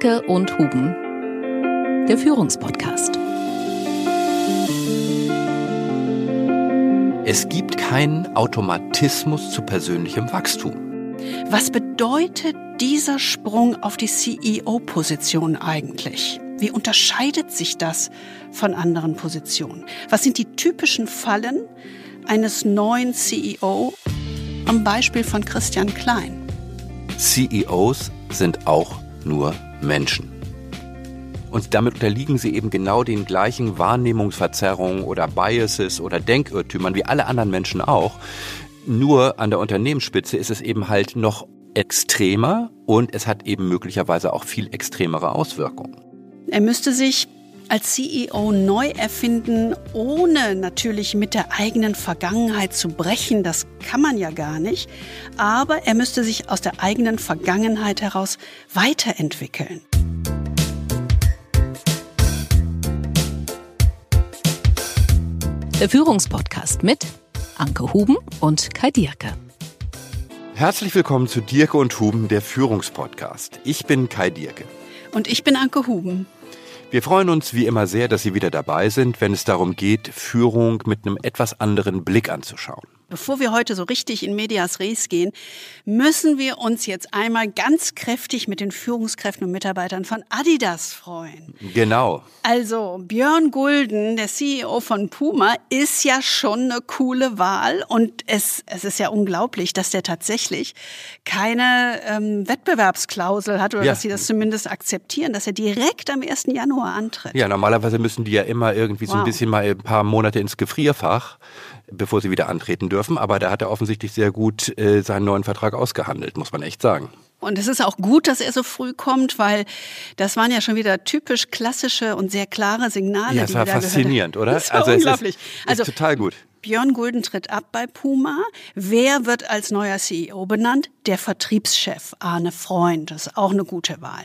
Dirke und Huben, der Führungspodcast. Es gibt keinen Automatismus zu persönlichem Wachstum. Was bedeutet dieser Sprung auf die CEO-Position eigentlich? Wie unterscheidet sich das von anderen Positionen? Was sind die typischen Fallen eines neuen CEO am Beispiel von Christian Klein? CEOs sind auch nur Menschen. Und damit unterliegen sie eben genau den gleichen Wahrnehmungsverzerrungen oder Biases oder Denkirrtümern wie alle anderen Menschen auch. Nur an der Unternehmensspitze ist es eben halt noch extremer und es hat eben möglicherweise auch viel extremere Auswirkungen. Er müsste sich als CEO neu erfinden, ohne natürlich mit der eigenen Vergangenheit zu brechen. Das kann man ja gar nicht. Aber er müsste sich aus der eigenen Vergangenheit heraus weiterentwickeln. Der Führungspodcast mit Anke Huben und Kai Dierke. Herzlich willkommen zu Dirke und Huben, der Führungspodcast. Ich bin Kai Dierke. Und ich bin Anke Huben. Wir freuen uns wie immer sehr, dass Sie wieder dabei sind, wenn es darum geht, Führung mit einem etwas anderen Blick anzuschauen. Bevor wir heute so richtig in Medias Res gehen, müssen wir uns jetzt einmal ganz kräftig mit den Führungskräften und Mitarbeitern von Adidas freuen. Genau. Also Björn Gulden, der CEO von Puma, ist ja schon eine coole Wahl und es, es ist ja unglaublich, dass der tatsächlich keine ähm, Wettbewerbsklausel hat oder ja. dass sie das zumindest akzeptieren, dass er direkt am 1. Januar antritt. Ja, normalerweise müssen die ja immer irgendwie wow. so ein bisschen mal ein paar Monate ins Gefrierfach bevor sie wieder antreten dürfen. Aber da hat er offensichtlich sehr gut äh, seinen neuen Vertrag ausgehandelt, muss man echt sagen. Und es ist auch gut, dass er so früh kommt, weil das waren ja schon wieder typisch klassische und sehr klare Signale. Ja, es war faszinierend, oder? Das war also unglaublich. Es ist, also total gut. Björn Gulden tritt ab bei Puma. Wer wird als neuer CEO benannt? Der Vertriebschef Arne Freund. Das ist auch eine gute Wahl.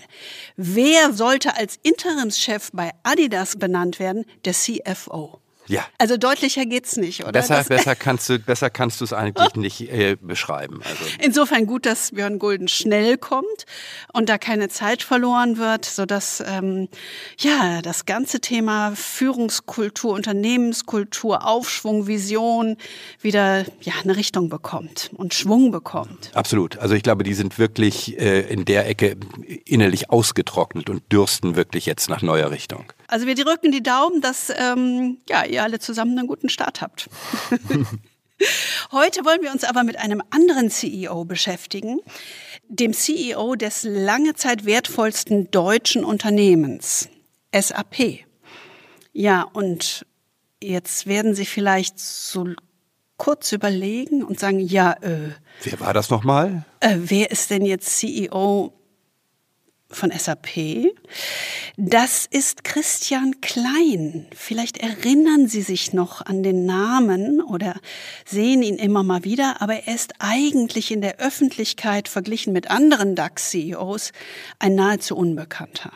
Wer sollte als Interimschef bei Adidas benannt werden? Der CFO. Ja. Also deutlicher geht's nicht, oder? Besser, besser kannst du, besser kannst du es eigentlich nicht äh, beschreiben. Also. Insofern gut, dass Björn Gulden schnell kommt und da keine Zeit verloren wird, so dass ähm, ja das ganze Thema Führungskultur, Unternehmenskultur, Aufschwung, Vision wieder ja eine Richtung bekommt und Schwung bekommt. Absolut. Also ich glaube, die sind wirklich äh, in der Ecke innerlich ausgetrocknet und dürsten wirklich jetzt nach neuer Richtung. Also wir drücken die Daumen, dass ähm, ja, ihr alle zusammen einen guten Start habt. Heute wollen wir uns aber mit einem anderen CEO beschäftigen, dem CEO des lange Zeit wertvollsten deutschen Unternehmens, SAP. Ja, und jetzt werden Sie vielleicht so kurz überlegen und sagen, ja, äh, Wer war das nochmal? Äh, wer ist denn jetzt CEO von SAP. Das ist Christian Klein. Vielleicht erinnern Sie sich noch an den Namen oder sehen ihn immer mal wieder, aber er ist eigentlich in der Öffentlichkeit verglichen mit anderen DAX-CEOs ein nahezu Unbekannter.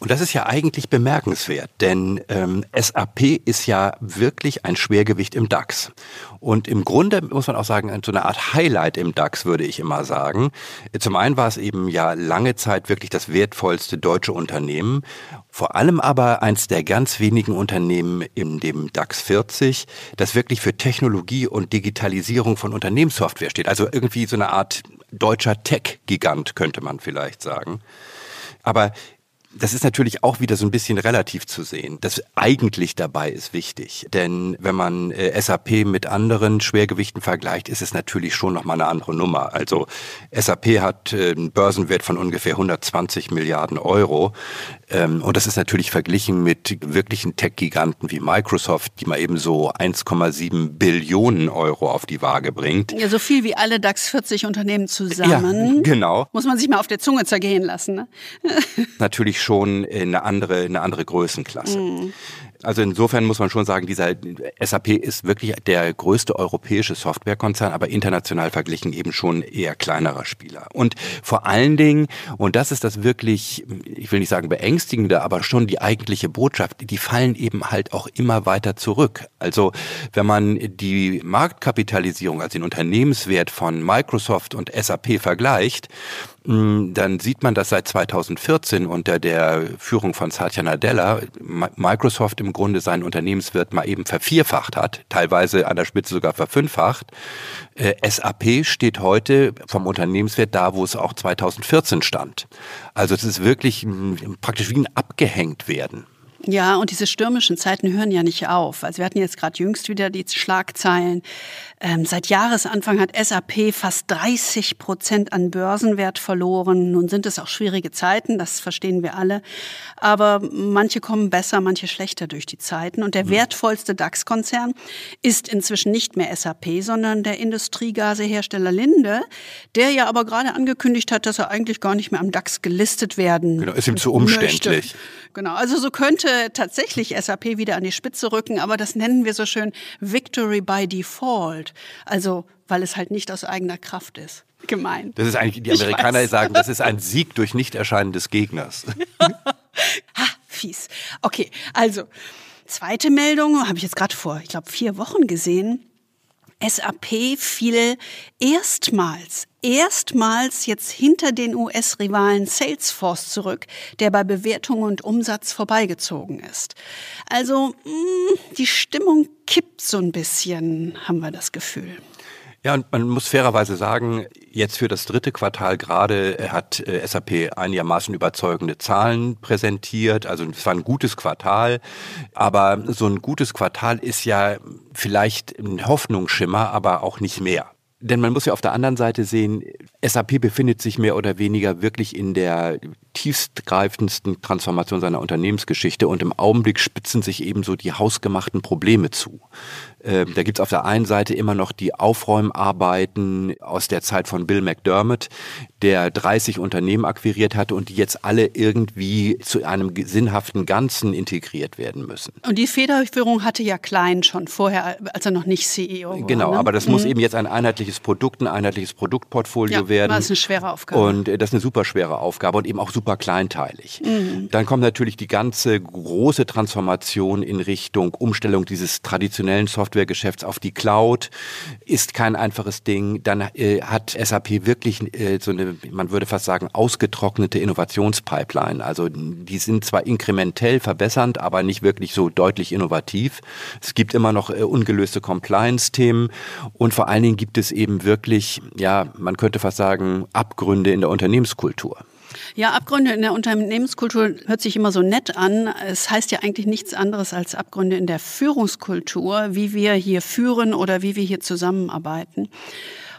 Und das ist ja eigentlich bemerkenswert, denn ähm, SAP ist ja wirklich ein Schwergewicht im DAX. Und im Grunde muss man auch sagen, so eine Art Highlight im DAX, würde ich immer sagen. Zum einen war es eben ja lange Zeit wirklich das wertvollste deutsche Unternehmen. Vor allem aber eins der ganz wenigen Unternehmen in dem DAX 40, das wirklich für Technologie und Digitalisierung von Unternehmenssoftware steht. Also irgendwie so eine Art deutscher Tech-Gigant, könnte man vielleicht sagen. Aber das ist natürlich auch wieder so ein bisschen relativ zu sehen. Das eigentlich dabei ist wichtig, denn wenn man äh, SAP mit anderen Schwergewichten vergleicht, ist es natürlich schon noch mal eine andere Nummer. Also SAP hat äh, einen Börsenwert von ungefähr 120 Milliarden Euro ähm, und das ist natürlich verglichen mit wirklichen Tech-Giganten wie Microsoft, die mal eben so 1,7 Billionen Euro auf die Waage bringt. Ja, so viel wie alle DAX 40 Unternehmen zusammen. Ja, genau. Muss man sich mal auf der Zunge zergehen lassen. Ne? natürlich schon eine andere, eine andere Größenklasse. Mhm. Also insofern muss man schon sagen, dieser SAP ist wirklich der größte europäische Softwarekonzern, aber international verglichen eben schon eher kleinerer Spieler. Und vor allen Dingen, und das ist das wirklich, ich will nicht sagen beängstigende, aber schon die eigentliche Botschaft, die fallen eben halt auch immer weiter zurück. Also wenn man die Marktkapitalisierung, also den Unternehmenswert von Microsoft und SAP vergleicht, dann sieht man, dass seit 2014 unter der Führung von Satya Nadella Microsoft im Grunde seinen Unternehmenswert mal eben vervierfacht hat, teilweise an der Spitze sogar verfünffacht. Äh, SAP steht heute vom Unternehmenswert da, wo es auch 2014 stand. Also es ist wirklich mm, praktisch wie ein abgehängt werden. Ja, und diese stürmischen Zeiten hören ja nicht auf. Also wir hatten jetzt gerade jüngst wieder die Schlagzeilen. Ähm, seit Jahresanfang hat SAP fast 30 Prozent an Börsenwert verloren. Nun sind es auch schwierige Zeiten, das verstehen wir alle. Aber manche kommen besser, manche schlechter durch die Zeiten. Und der mhm. wertvollste DAX-Konzern ist inzwischen nicht mehr SAP, sondern der Industriegasehersteller Linde, der ja aber gerade angekündigt hat, dass er eigentlich gar nicht mehr am DAX gelistet werden Genau, ist ihm zu umständlich. Möchte. Genau, also so könnte tatsächlich SAP wieder an die Spitze rücken, aber das nennen wir so schön Victory by Default. Also, weil es halt nicht aus eigener Kraft ist. Gemein. Das ist eigentlich, die Amerikaner sagen, das ist ein Sieg durch Nichterscheinen des Gegners. ha, fies. Okay, also, zweite Meldung habe ich jetzt gerade vor, ich glaube, vier Wochen gesehen. SAP fiel erstmals, erstmals jetzt hinter den US-Rivalen Salesforce zurück, der bei Bewertung und Umsatz vorbeigezogen ist. Also mm, die Stimmung kippt so ein bisschen, haben wir das Gefühl. Ja, und man muss fairerweise sagen, jetzt für das dritte Quartal gerade hat äh, SAP einigermaßen überzeugende Zahlen präsentiert. Also es war ein gutes Quartal, aber so ein gutes Quartal ist ja vielleicht ein Hoffnungsschimmer, aber auch nicht mehr. Denn man muss ja auf der anderen Seite sehen, SAP befindet sich mehr oder weniger wirklich in der tiefstgreifendsten Transformation seiner Unternehmensgeschichte und im Augenblick spitzen sich eben so die hausgemachten Probleme zu. Ähm, da gibt's auf der einen Seite immer noch die Aufräumarbeiten aus der Zeit von Bill McDermott, der 30 Unternehmen akquiriert hatte und die jetzt alle irgendwie zu einem sinnhaften Ganzen integriert werden müssen. Und die Federführung hatte ja Klein schon vorher, als er noch nicht CEO war. Genau, ne? aber das mhm. muss eben jetzt ein einheitliches Produkt, ein einheitliches Produktportfolio ja, werden. Das ist eine schwere Aufgabe. Und äh, das ist eine super schwere Aufgabe und eben auch super kleinteilig. Mhm. Dann kommt natürlich die ganze große Transformation in Richtung Umstellung dieses traditionellen Softwaregeschäfts auf die Cloud. Ist kein einfaches Ding. Dann äh, hat SAP wirklich äh, so eine, man würde fast sagen, ausgetrocknete Innovationspipeline. Also die sind zwar inkrementell verbessernd, aber nicht wirklich so deutlich innovativ. Es gibt immer noch äh, ungelöste Compliance-Themen und vor allen Dingen gibt es eben wirklich, ja, man könnte fast sagen, Abgründe in der Unternehmenskultur. Ja, Abgründe in der Unternehmenskultur hört sich immer so nett an. Es heißt ja eigentlich nichts anderes als Abgründe in der Führungskultur, wie wir hier führen oder wie wir hier zusammenarbeiten.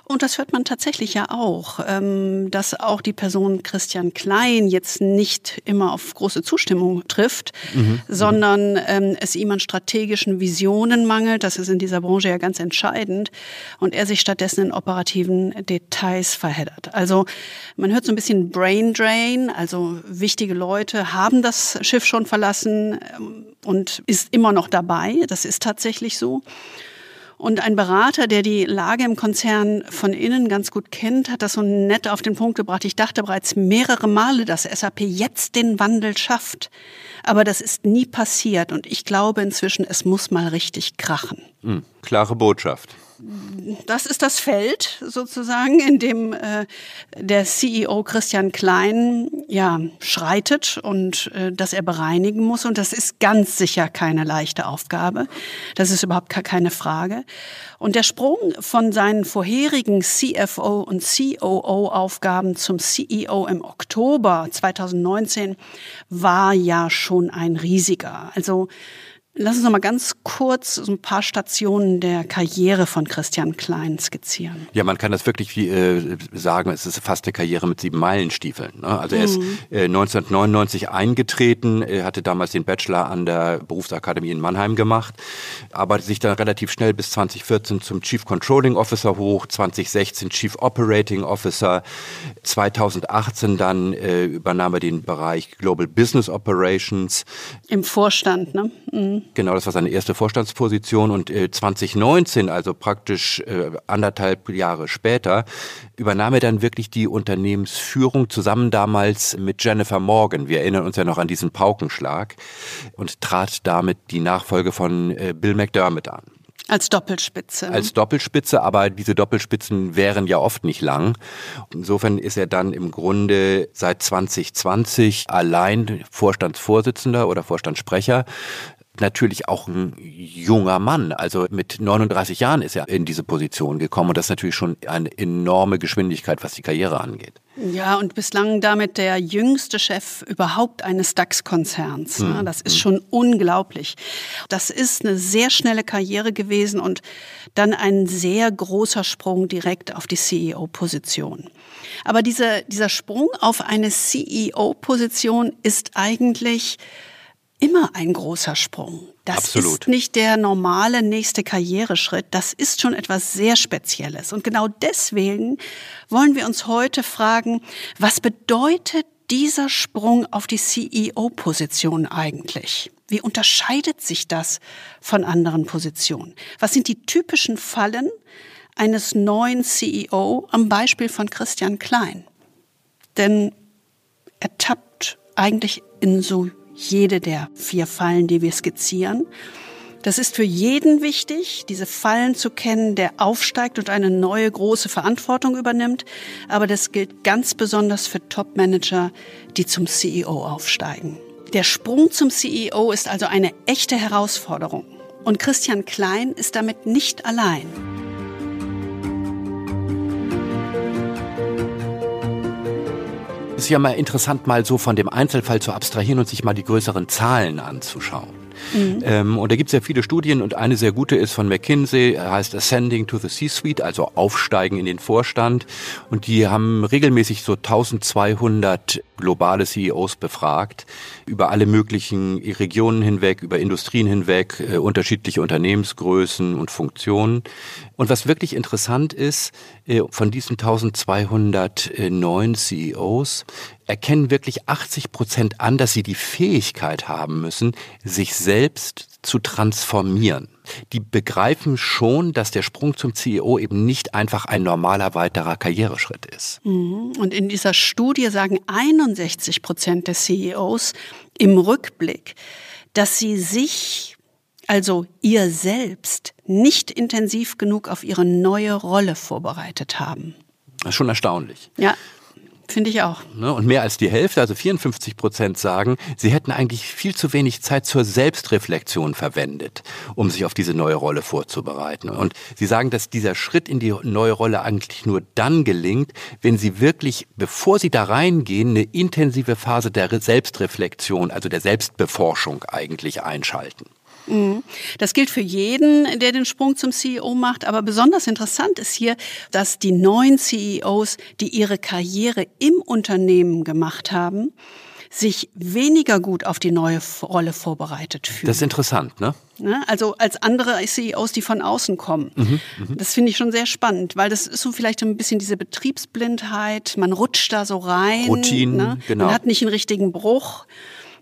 Und das hört man tatsächlich ja auch, ähm, dass auch die Person Christian Klein jetzt nicht immer auf große Zustimmung trifft, mhm. mhm. sondern ähm, es ihm an strategischen Visionen mangelt. Das ist in dieser Branche ja ganz entscheidend. Und er sich stattdessen in operativen Details verheddert. Also man hört so ein bisschen Brain Drain, also wichtige Leute haben das Schiff schon verlassen ähm, und ist immer noch dabei. Das ist tatsächlich so. Und ein Berater, der die Lage im Konzern von innen ganz gut kennt, hat das so nett auf den Punkt gebracht. Ich dachte bereits mehrere Male, dass SAP jetzt den Wandel schafft. Aber das ist nie passiert. Und ich glaube inzwischen, es muss mal richtig krachen. Mhm, klare Botschaft das ist das Feld sozusagen, in dem äh, der CEO Christian Klein ja schreitet und äh, das er bereinigen muss. Und das ist ganz sicher keine leichte Aufgabe. Das ist überhaupt keine Frage. Und der Sprung von seinen vorherigen CFO und COO-Aufgaben zum CEO im Oktober 2019 war ja schon ein riesiger. Also Lass uns noch mal ganz kurz so ein paar Stationen der Karriere von Christian Klein skizzieren. Ja, man kann das wirklich wie, äh, sagen, es ist fast eine Karriere mit sieben Meilenstiefeln. Ne? Also er ist mhm. äh, 1999 eingetreten, er hatte damals den Bachelor an der Berufsakademie in Mannheim gemacht, arbeitet sich dann relativ schnell bis 2014 zum Chief Controlling Officer hoch, 2016 Chief Operating Officer, 2018 dann äh, übernahm er den Bereich Global Business Operations. Im Vorstand, ne? Mhm. Genau, das war seine erste Vorstandsposition und äh, 2019, also praktisch äh, anderthalb Jahre später, übernahm er dann wirklich die Unternehmensführung zusammen damals mit Jennifer Morgan. Wir erinnern uns ja noch an diesen Paukenschlag und trat damit die Nachfolge von äh, Bill McDermott an. Als Doppelspitze. Als Doppelspitze, aber diese Doppelspitzen wären ja oft nicht lang. Insofern ist er dann im Grunde seit 2020 allein Vorstandsvorsitzender oder Vorstandssprecher natürlich auch ein junger Mann. Also mit 39 Jahren ist er in diese Position gekommen und das ist natürlich schon eine enorme Geschwindigkeit, was die Karriere angeht. Ja, und bislang damit der jüngste Chef überhaupt eines DAX-Konzerns. Hm. Das ist hm. schon unglaublich. Das ist eine sehr schnelle Karriere gewesen und dann ein sehr großer Sprung direkt auf die CEO-Position. Aber dieser, dieser Sprung auf eine CEO-Position ist eigentlich immer ein großer Sprung. Das Absolut. ist nicht der normale nächste Karriereschritt. Das ist schon etwas sehr Spezielles. Und genau deswegen wollen wir uns heute fragen, was bedeutet dieser Sprung auf die CEO-Position eigentlich? Wie unterscheidet sich das von anderen Positionen? Was sind die typischen Fallen eines neuen CEO am Beispiel von Christian Klein? Denn er tappt eigentlich in so jede der vier Fallen, die wir skizzieren. Das ist für jeden wichtig, diese Fallen zu kennen, der aufsteigt und eine neue große Verantwortung übernimmt. Aber das gilt ganz besonders für Top-Manager, die zum CEO aufsteigen. Der Sprung zum CEO ist also eine echte Herausforderung. Und Christian Klein ist damit nicht allein. Ist ja mal interessant, mal so von dem Einzelfall zu abstrahieren und sich mal die größeren Zahlen anzuschauen. Mhm. Ähm, und da gibt es ja viele Studien und eine sehr gute ist von McKinsey, heißt Ascending to the C-Suite, also Aufsteigen in den Vorstand. Und die haben regelmäßig so 1200 globale CEOs befragt, über alle möglichen Regionen hinweg, über Industrien hinweg, äh, unterschiedliche Unternehmensgrößen und Funktionen. Und was wirklich interessant ist, äh, von diesen 1209 CEOs erkennen wirklich 80 Prozent an, dass sie die Fähigkeit haben müssen, sich selbst zu transformieren. Die begreifen schon, dass der Sprung zum CEO eben nicht einfach ein normaler weiterer Karriereschritt ist. Mhm. Und in dieser Studie sagen 61 Prozent der CEOs im Rückblick, dass sie sich, also ihr selbst, nicht intensiv genug auf ihre neue Rolle vorbereitet haben. Das ist schon erstaunlich. Ja. Finde ich auch. Ne, und mehr als die Hälfte, also 54 Prozent sagen, sie hätten eigentlich viel zu wenig Zeit zur Selbstreflexion verwendet, um sich auf diese neue Rolle vorzubereiten. Und sie sagen, dass dieser Schritt in die neue Rolle eigentlich nur dann gelingt, wenn sie wirklich, bevor sie da reingehen, eine intensive Phase der Selbstreflexion, also der Selbstbeforschung eigentlich einschalten. Mhm. Das gilt für jeden, der den Sprung zum CEO macht. Aber besonders interessant ist hier, dass die neuen CEOs, die ihre Karriere im Unternehmen gemacht haben, sich weniger gut auf die neue Rolle vorbereitet fühlen. Das ist interessant, ne? ne? Also als andere CEOs, die von außen kommen. Mhm, mh. Das finde ich schon sehr spannend, weil das ist so vielleicht ein bisschen diese Betriebsblindheit. Man rutscht da so rein. Routinen, ne? genau. Man hat nicht einen richtigen Bruch.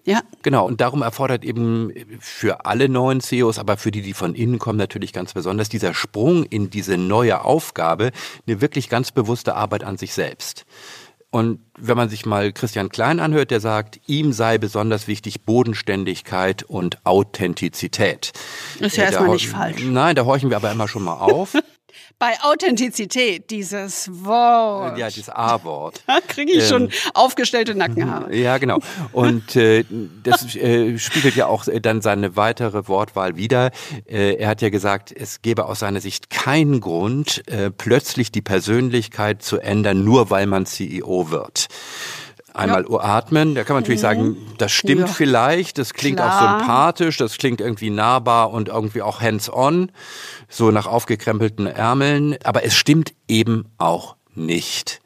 Ja. Genau. Und darum erfordert eben für alle neuen CEOs, aber für die, die von innen kommen, natürlich ganz besonders dieser Sprung in diese neue Aufgabe, eine wirklich ganz bewusste Arbeit an sich selbst. Und wenn man sich mal Christian Klein anhört, der sagt, ihm sei besonders wichtig Bodenständigkeit und Authentizität. ist ja erstmal nicht falsch. Nein, da horchen wir aber immer schon mal auf. Bei Authentizität, dieses Wort. Ja, dieses A-Wort. Da kriege ich ähm, schon aufgestellte Nackenhaare. Ja, genau. Und äh, das äh, spiegelt ja auch dann seine weitere Wortwahl wieder. Äh, er hat ja gesagt, es gäbe aus seiner Sicht keinen Grund, äh, plötzlich die Persönlichkeit zu ändern, nur weil man CEO wird einmal ja. atmen. Da kann man natürlich mhm. sagen, das stimmt ja. vielleicht, das klingt Klar. auch sympathisch, das klingt irgendwie nahbar und irgendwie auch hands-on, so nach aufgekrempelten Ärmeln. Aber es stimmt eben auch nicht.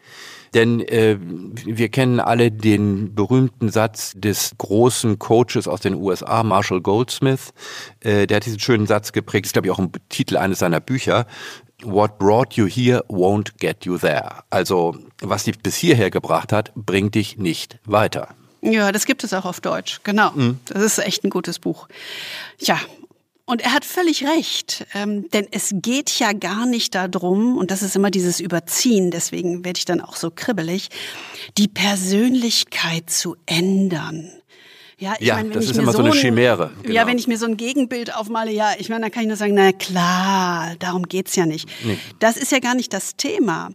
Denn äh, wir kennen alle den berühmten Satz des großen Coaches aus den USA, Marshall Goldsmith. Äh, der hat diesen schönen Satz geprägt, ist glaube ich auch ein Titel eines seiner Bücher. What brought you here won't get you there. Also, was dich bis hierher gebracht hat, bringt dich nicht weiter. Ja, das gibt es auch auf Deutsch, genau. Mhm. Das ist echt ein gutes Buch. Ja, und er hat völlig recht, ähm, denn es geht ja gar nicht darum, und das ist immer dieses Überziehen, deswegen werde ich dann auch so kribbelig, die Persönlichkeit zu ändern. Ja, ich Ja, meine, wenn das ich ist mir immer so eine ein- Chimäre, Ja, genau. wenn ich mir so ein Gegenbild aufmale, ja, ich meine, dann kann ich nur sagen, na klar, darum geht's ja nicht. Das ist ja gar nicht das Thema.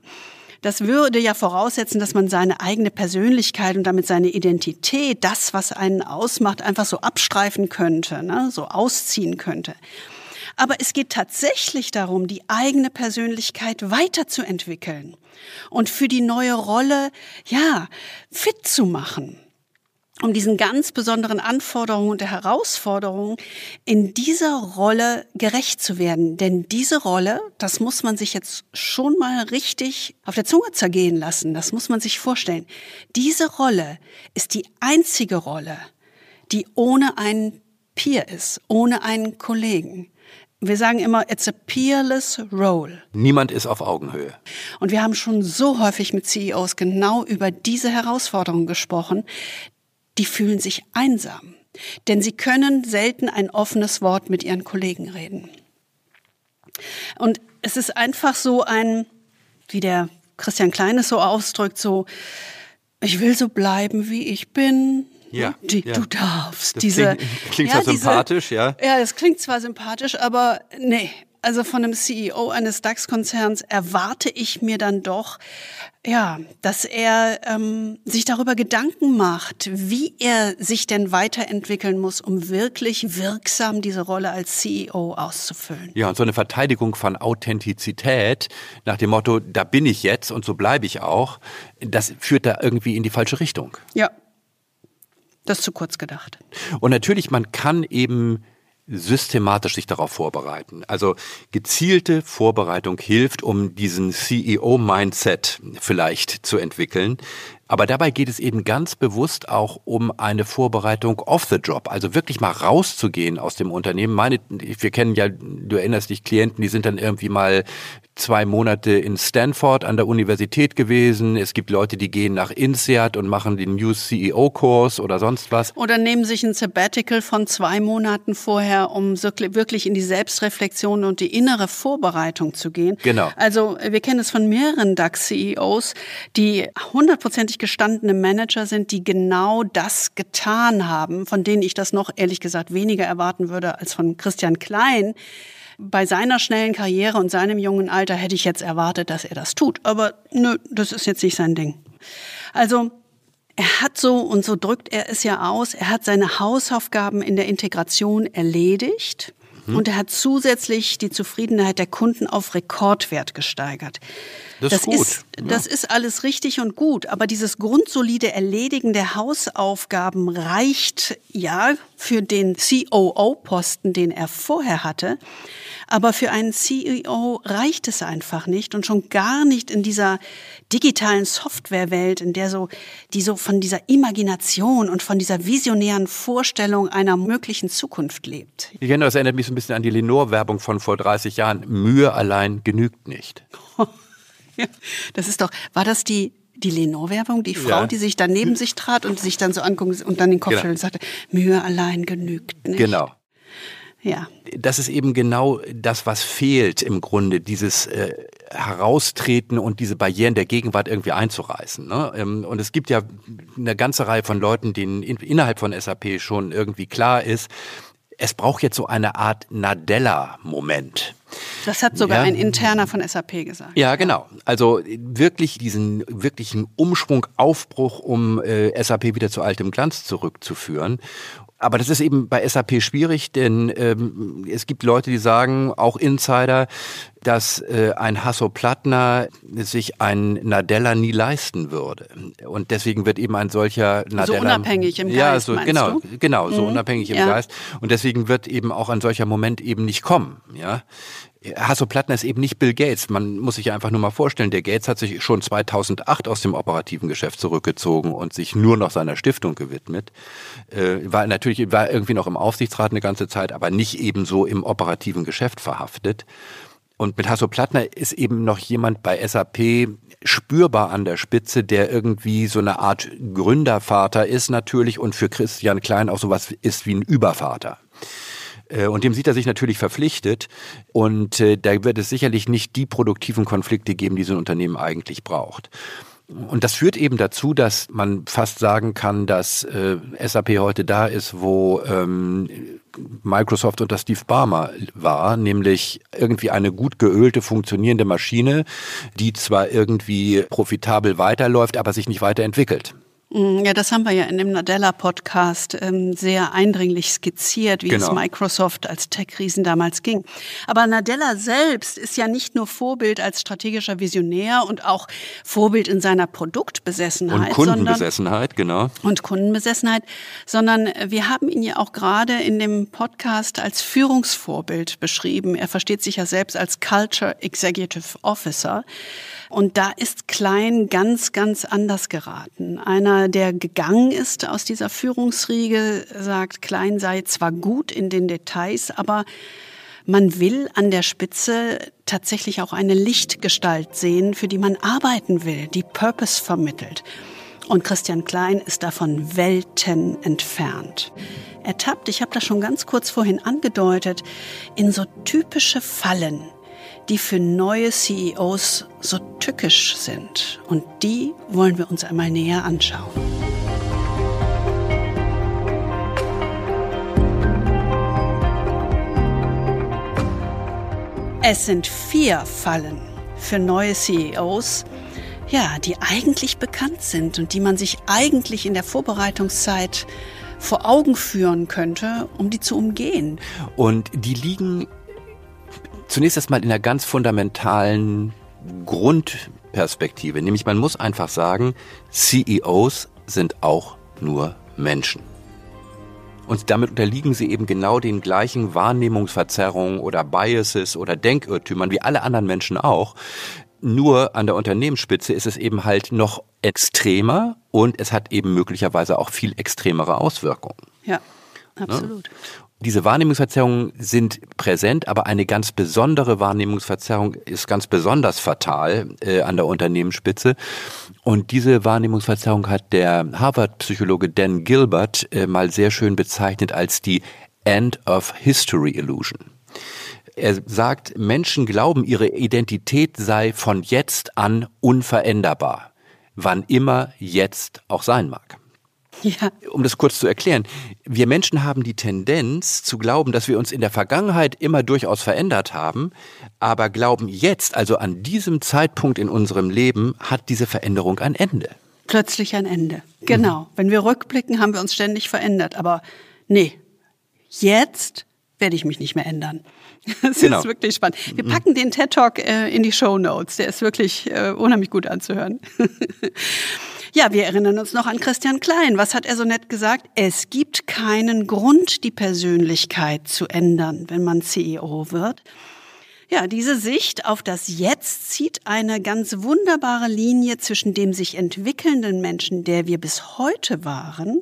Das würde ja voraussetzen, dass man seine eigene Persönlichkeit und damit seine Identität, das, was einen ausmacht, einfach so abstreifen könnte, ne? so ausziehen könnte. Aber es geht tatsächlich darum, die eigene Persönlichkeit weiterzuentwickeln und für die neue Rolle, ja, fit zu machen um diesen ganz besonderen Anforderungen und Herausforderungen in dieser Rolle gerecht zu werden. Denn diese Rolle, das muss man sich jetzt schon mal richtig auf der Zunge zergehen lassen, das muss man sich vorstellen. Diese Rolle ist die einzige Rolle, die ohne einen Peer ist, ohne einen Kollegen. Wir sagen immer, it's a peerless role. Niemand ist auf Augenhöhe. Und wir haben schon so häufig mit CEOs genau über diese Herausforderung gesprochen. Die fühlen sich einsam, denn sie können selten ein offenes Wort mit ihren Kollegen reden. Und es ist einfach so ein, wie der Christian Klein es so ausdrückt, so, ich will so bleiben, wie ich bin. Ja, Die, ja. Du darfst. Das diese, klingt- klingt zwar sympathisch, ja. Ja, das klingt zwar sympathisch, aber nee. Also von einem CEO eines DAX-Konzerns erwarte ich mir dann doch, ja, dass er ähm, sich darüber Gedanken macht, wie er sich denn weiterentwickeln muss, um wirklich wirksam diese Rolle als CEO auszufüllen. Ja, und so eine Verteidigung von Authentizität nach dem Motto, da bin ich jetzt und so bleibe ich auch, das führt da irgendwie in die falsche Richtung. Ja, das ist zu kurz gedacht. Und natürlich, man kann eben systematisch sich darauf vorbereiten. Also gezielte Vorbereitung hilft, um diesen CEO-Mindset vielleicht zu entwickeln. Aber dabei geht es eben ganz bewusst auch um eine Vorbereitung off the job. Also wirklich mal rauszugehen aus dem Unternehmen. Meine, wir kennen ja, du erinnerst dich, Klienten, die sind dann irgendwie mal zwei Monate in Stanford an der Universität gewesen. Es gibt Leute, die gehen nach INSEAD und machen den New CEO-Kurs oder sonst was. Oder nehmen sich ein Sabbatical von zwei Monaten vorher, um wirklich in die Selbstreflexion und die innere Vorbereitung zu gehen. Genau. Also wir kennen es von mehreren DAX-CEOs, die hundertprozentig gestandene Manager sind, die genau das getan haben, von denen ich das noch ehrlich gesagt weniger erwarten würde als von Christian Klein. Bei seiner schnellen Karriere und seinem jungen Alter hätte ich jetzt erwartet, dass er das tut. Aber nö, das ist jetzt nicht sein Ding. Also er hat so, und so drückt er es ja aus, er hat seine Hausaufgaben in der Integration erledigt Mhm. und er hat zusätzlich die Zufriedenheit der Kunden auf Rekordwert gesteigert. Das ist gut, Ist, das ist alles richtig und gut, aber dieses grundsolide Erledigen der Hausaufgaben reicht ja für den COO-Posten, den er vorher hatte. Aber für einen CEO reicht es einfach nicht und schon gar nicht in dieser digitalen Softwarewelt, in der so, die so von dieser Imagination und von dieser visionären Vorstellung einer möglichen Zukunft lebt. Ich kenne das erinnert mich so ein bisschen an die Lenore-Werbung von vor 30 Jahren. Mühe allein genügt nicht. Das ist doch, war das die, die Lenore-Werbung, die Frau, Ja. die sich dann neben sich trat und sich dann so anguckt und dann den Kopf Genau. und sagte, Mühe allein genügt nicht. Genau. Ja. Das ist eben genau das, was fehlt im Grunde, dieses äh, Heraustreten und diese Barrieren der Gegenwart irgendwie einzureißen. Ne? Ähm, und es gibt ja eine ganze Reihe von Leuten, denen in, innerhalb von SAP schon irgendwie klar ist, es braucht jetzt so eine Art Nadella-Moment. Das hat sogar Ja. ein Interner von SAP gesagt. Ja, genau. Also wirklich diesen wirklichen Umschwung, Aufbruch, um äh, SAP wieder zu altem Glanz zurückzuführen. Aber das ist eben bei SAP schwierig, denn ähm, es gibt Leute, die sagen, auch Insider, dass äh, ein Hasso Plattner sich ein Nadella nie leisten würde. Und deswegen wird eben ein solcher Nadella... unabhängig im ja, Geist, so, meinst genau, du? genau, so unabhängig im ja. Geist. Und deswegen wird eben auch ein solcher Moment eben nicht kommen. Ja? Hasso Plattner ist eben nicht Bill Gates. Man muss sich einfach nur mal vorstellen, der Gates hat sich schon 2008 aus dem operativen Geschäft zurückgezogen und sich nur noch seiner Stiftung gewidmet. Äh, war natürlich war irgendwie noch im Aufsichtsrat eine ganze Zeit, aber nicht eben so im operativen Geschäft verhaftet. Und mit Hasso Plattner ist eben noch jemand bei SAP spürbar an der Spitze, der irgendwie so eine Art Gründervater ist natürlich und für Christian Klein auch sowas ist wie ein Übervater. Äh, Und dem sieht er sich natürlich verpflichtet. Und äh, da wird es sicherlich nicht die produktiven Konflikte geben, die so ein Unternehmen eigentlich braucht. Und das führt eben dazu, dass man fast sagen kann, dass äh, SAP heute da ist, wo ähm, Microsoft unter Steve Barmer war, nämlich irgendwie eine gut geölte, funktionierende Maschine, die zwar irgendwie profitabel weiterläuft, aber sich nicht weiterentwickelt. Mm, ja, das haben wir ja in dem Nadella-Podcast ähm, sehr eindringlich skizziert, wie genau. es Microsoft als Tech-Riesen damals ging. Aber Nadella selbst ist ja nicht nur Vorbild als strategischer Visionär und auch Vorbild in seiner Produktbesessenheit. Und Kundenbesessenheit, sondern, genau. Und Kundenbesessenheit, sondern wir haben ihn ja auch gerade in dem Podcast als Führungsvorbild beschrieben. Er versteht sich ja selbst als Culture Executive Officer. Und da ist Klein ganz, ganz anders geraten. Einer, der gegangen ist aus dieser Führungsriege, sagt, Klein sei zwar gut in den Details, aber man will an der Spitze tatsächlich auch eine Lichtgestalt sehen, für die man arbeiten will, die Purpose vermittelt. Und Christian Klein ist davon Welten entfernt. Er tappt, ich habe das schon ganz kurz vorhin angedeutet, in so typische Fallen, die für neue CEOs so tückisch sind. Und die wollen wir uns einmal näher anschauen. Es sind vier Fallen für neue CEOs, ja, die eigentlich bekannt sind und die man sich eigentlich in der Vorbereitungszeit vor Augen führen könnte, um die zu umgehen. Und die liegen Zunächst erstmal in einer ganz fundamentalen Grundperspektive, nämlich man muss einfach sagen, CEOs sind auch nur Menschen. Und damit unterliegen sie eben genau den gleichen Wahrnehmungsverzerrungen oder Biases oder Denkirrtümern wie alle anderen Menschen auch. Nur an der Unternehmensspitze ist es eben halt noch extremer und es hat eben möglicherweise auch viel extremere Auswirkungen. Ja, absolut. Ja? Diese Wahrnehmungsverzerrungen sind präsent, aber eine ganz besondere Wahrnehmungsverzerrung ist ganz besonders fatal äh, an der Unternehmensspitze. Und diese Wahrnehmungsverzerrung hat der Harvard-Psychologe Dan Gilbert äh, mal sehr schön bezeichnet als die End of History Illusion. Er sagt, Menschen glauben, ihre Identität sei von jetzt an unveränderbar, wann immer jetzt auch sein mag. Ja. Um das kurz zu erklären, wir Menschen haben die Tendenz zu glauben, dass wir uns in der Vergangenheit immer durchaus verändert haben, aber glauben jetzt, also an diesem Zeitpunkt in unserem Leben, hat diese Veränderung ein Ende. Plötzlich ein Ende. Genau. Mhm. Wenn wir rückblicken, haben wir uns ständig verändert. Aber nee, jetzt werde ich mich nicht mehr ändern. Das genau. ist wirklich spannend. Wir mhm. packen den TED Talk äh, in die Show Notes. Der ist wirklich äh, unheimlich gut anzuhören. Ja, wir erinnern uns noch an Christian Klein. Was hat er so nett gesagt? Es gibt keinen Grund, die Persönlichkeit zu ändern, wenn man CEO wird. Ja, diese Sicht auf das Jetzt zieht eine ganz wunderbare Linie zwischen dem sich entwickelnden Menschen, der wir bis heute waren,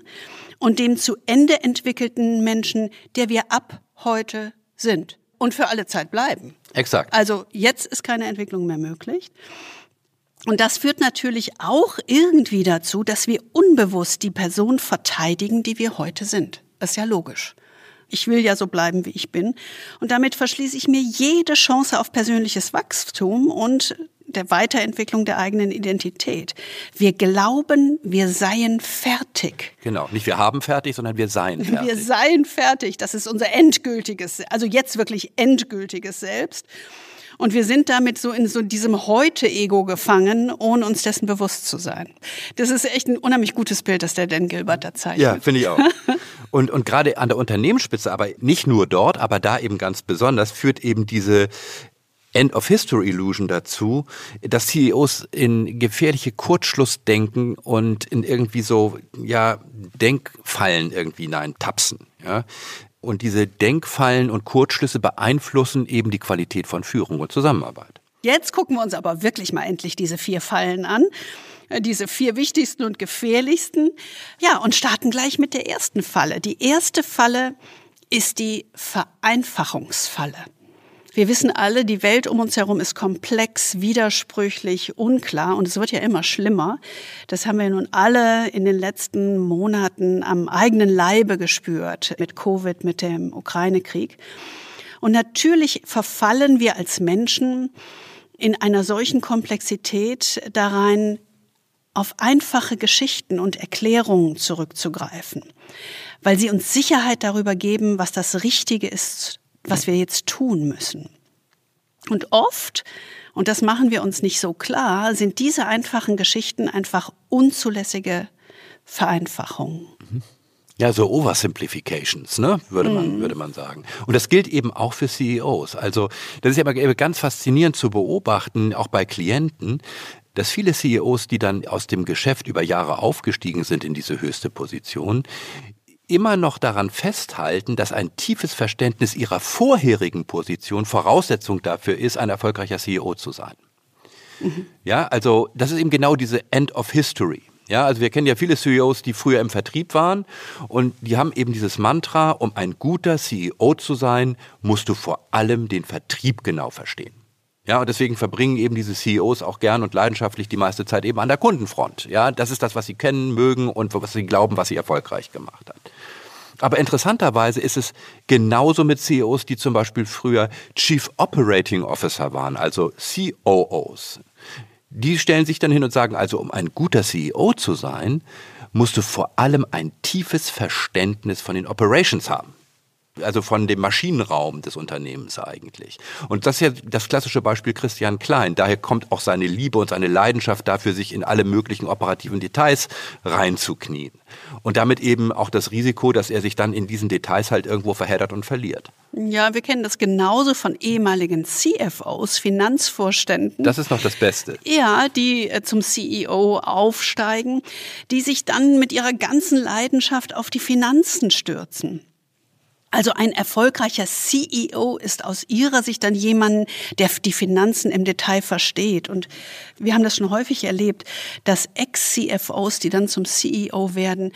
und dem zu Ende entwickelten Menschen, der wir ab heute sind und für alle Zeit bleiben. Exakt. Also jetzt ist keine Entwicklung mehr möglich. Und das führt natürlich auch irgendwie dazu, dass wir unbewusst die Person verteidigen, die wir heute sind. Das ist ja logisch. Ich will ja so bleiben, wie ich bin. Und damit verschließe ich mir jede Chance auf persönliches Wachstum und der Weiterentwicklung der eigenen Identität. Wir glauben, wir seien fertig. Genau, nicht wir haben fertig, sondern wir seien fertig. Wir seien fertig. Das ist unser endgültiges, also jetzt wirklich endgültiges Selbst. Und wir sind damit so in so diesem Heute-Ego gefangen, ohne uns dessen bewusst zu sein. Das ist echt ein unheimlich gutes Bild, das der Dan Gilbert da zeichnet. Ja, finde ich auch. Und, und gerade an der Unternehmensspitze, aber nicht nur dort, aber da eben ganz besonders, führt eben diese End of History Illusion dazu, dass CEOs in gefährliche Kurzschlussdenken und in irgendwie so, ja, Denkfallen irgendwie hinein tapsen. Ja. Und diese Denkfallen und Kurzschlüsse beeinflussen eben die Qualität von Führung und Zusammenarbeit. Jetzt gucken wir uns aber wirklich mal endlich diese vier Fallen an. Äh, diese vier wichtigsten und gefährlichsten. Ja, und starten gleich mit der ersten Falle. Die erste Falle ist die Vereinfachungsfalle. Wir wissen alle, die Welt um uns herum ist komplex, widersprüchlich, unklar und es wird ja immer schlimmer. Das haben wir nun alle in den letzten Monaten am eigenen Leibe gespürt mit Covid, mit dem Ukraine-Krieg. Und natürlich verfallen wir als Menschen in einer solchen Komplexität da rein, auf einfache Geschichten und Erklärungen zurückzugreifen, weil sie uns Sicherheit darüber geben, was das Richtige ist, was wir jetzt tun müssen. Und oft, und das machen wir uns nicht so klar, sind diese einfachen Geschichten einfach unzulässige Vereinfachungen. Ja, so Oversimplifications, ne, würde man, mhm. würde man sagen. Und das gilt eben auch für CEOs. Also, das ist ja immer ganz faszinierend zu beobachten, auch bei Klienten, dass viele CEOs, die dann aus dem Geschäft über Jahre aufgestiegen sind in diese höchste Position, immer noch daran festhalten, dass ein tiefes Verständnis ihrer vorherigen Position Voraussetzung dafür ist, ein erfolgreicher CEO zu sein. Mhm. Ja, also das ist eben genau diese End of History. Ja, also wir kennen ja viele CEOs, die früher im Vertrieb waren und die haben eben dieses Mantra, um ein guter CEO zu sein, musst du vor allem den Vertrieb genau verstehen. Ja, und deswegen verbringen eben diese CEOs auch gern und leidenschaftlich die meiste Zeit eben an der Kundenfront. Ja, das ist das, was sie kennen, mögen und was sie glauben, was sie erfolgreich gemacht hat. Aber interessanterweise ist es genauso mit CEOs, die zum Beispiel früher Chief Operating Officer waren, also COOs. Die stellen sich dann hin und sagen, also um ein guter CEO zu sein, musst du vor allem ein tiefes Verständnis von den Operations haben also von dem Maschinenraum des Unternehmens eigentlich. Und das ist ja das klassische Beispiel Christian Klein. Daher kommt auch seine Liebe und seine Leidenschaft dafür, sich in alle möglichen operativen Details reinzuknien. Und damit eben auch das Risiko, dass er sich dann in diesen Details halt irgendwo verheddert und verliert. Ja, wir kennen das genauso von ehemaligen CFOs, Finanzvorständen. Das ist noch das Beste. Ja, die äh, zum CEO aufsteigen, die sich dann mit ihrer ganzen Leidenschaft auf die Finanzen stürzen. Also ein erfolgreicher CEO ist aus Ihrer Sicht dann jemand, der die Finanzen im Detail versteht. Und wir haben das schon häufig erlebt, dass Ex-CFOs, die dann zum CEO werden,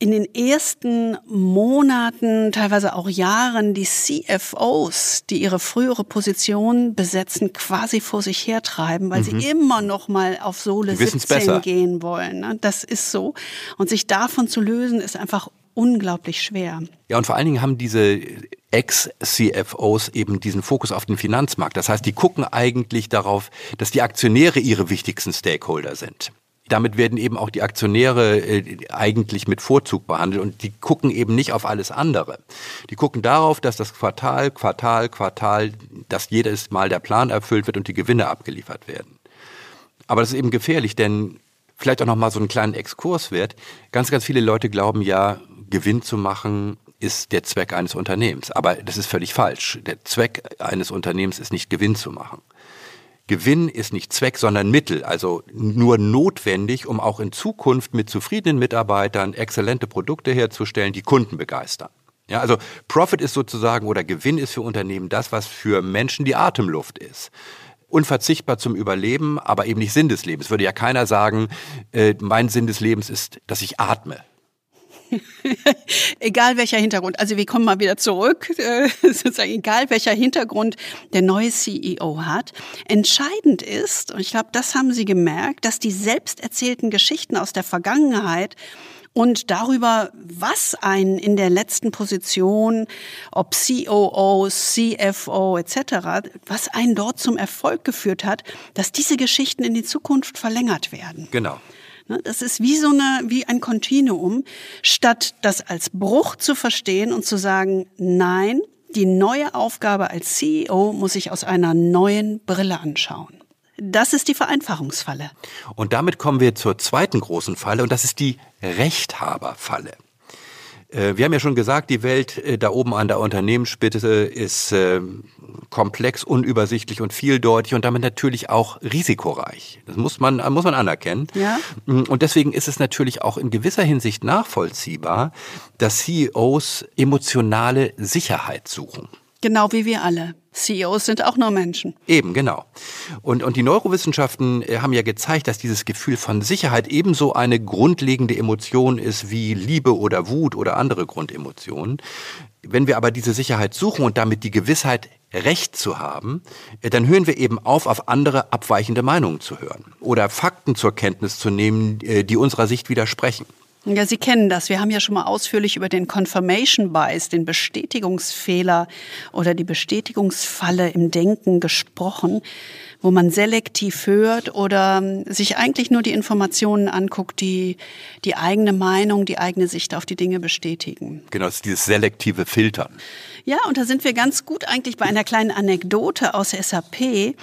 in den ersten Monaten, teilweise auch Jahren, die CFOs, die ihre frühere Position besetzen, quasi vor sich hertreiben, weil mhm. sie immer noch mal auf Sohle 17 besser. gehen wollen. Ne? Das ist so. Und sich davon zu lösen, ist einfach unglaublich schwer. Ja, und vor allen Dingen haben diese Ex-CFOs eben diesen Fokus auf den Finanzmarkt. Das heißt, die gucken eigentlich darauf, dass die Aktionäre ihre wichtigsten Stakeholder sind. Damit werden eben auch die Aktionäre äh, eigentlich mit Vorzug behandelt und die gucken eben nicht auf alles andere. Die gucken darauf, dass das Quartal, Quartal, Quartal, dass jedes Mal der Plan erfüllt wird und die Gewinne abgeliefert werden. Aber das ist eben gefährlich, denn vielleicht auch noch mal so einen kleinen Exkurs wert. Ganz, ganz viele Leute glauben ja, Gewinn zu machen ist der Zweck eines Unternehmens. Aber das ist völlig falsch. Der Zweck eines Unternehmens ist nicht Gewinn zu machen. Gewinn ist nicht Zweck, sondern Mittel, also nur notwendig, um auch in Zukunft mit zufriedenen Mitarbeitern exzellente Produkte herzustellen, die Kunden begeistern. Ja, also Profit ist sozusagen oder Gewinn ist für Unternehmen das, was für Menschen die Atemluft ist unverzichtbar zum Überleben, aber eben nicht Sinn des Lebens. Würde ja keiner sagen, äh, mein Sinn des Lebens ist, dass ich atme. egal welcher Hintergrund, also wir kommen mal wieder zurück, äh, sozusagen egal welcher Hintergrund der neue CEO hat. Entscheidend ist, und ich glaube, das haben Sie gemerkt, dass die selbst erzählten Geschichten aus der Vergangenheit und darüber, was einen in der letzten Position, ob COO, CFO etc., was einen dort zum Erfolg geführt hat, dass diese Geschichten in die Zukunft verlängert werden. Genau. Ne, das ist wie so eine, wie ein Kontinuum, statt das als Bruch zu verstehen und zu sagen, nein, die neue Aufgabe als CEO muss ich aus einer neuen Brille anschauen. Das ist die Vereinfachungsfalle. Und damit kommen wir zur zweiten großen Falle und das ist die Rechthaberfalle. Äh, wir haben ja schon gesagt, die Welt äh, da oben an der Unternehmensspitze ist äh, komplex, unübersichtlich und vieldeutig und damit natürlich auch risikoreich. Das muss man, muss man anerkennen. Ja. Mm, und deswegen ist es natürlich auch in gewisser Hinsicht nachvollziehbar, dass CEOs emotionale Sicherheit suchen. Genau wie wir alle. CEOs sind auch nur Menschen. Eben, genau. Und, und die Neurowissenschaften äh, haben ja gezeigt, dass dieses Gefühl von Sicherheit ebenso eine grundlegende Emotion ist wie Liebe oder Wut oder andere Grundemotionen. Wenn wir aber diese Sicherheit suchen und damit die Gewissheit, Recht zu haben, äh, dann hören wir eben auf, auf andere abweichende Meinungen zu hören oder Fakten zur Kenntnis zu nehmen, äh, die unserer Sicht widersprechen. Ja, Sie kennen das. Wir haben ja schon mal ausführlich über den Confirmation Bias, den Bestätigungsfehler oder die Bestätigungsfalle im Denken gesprochen, wo man selektiv hört oder ähm, sich eigentlich nur die Informationen anguckt, die die eigene Meinung, die eigene Sicht auf die Dinge bestätigen. Genau, es ist dieses selektive Filtern. Ja, und da sind wir ganz gut eigentlich bei einer kleinen Anekdote aus SAP,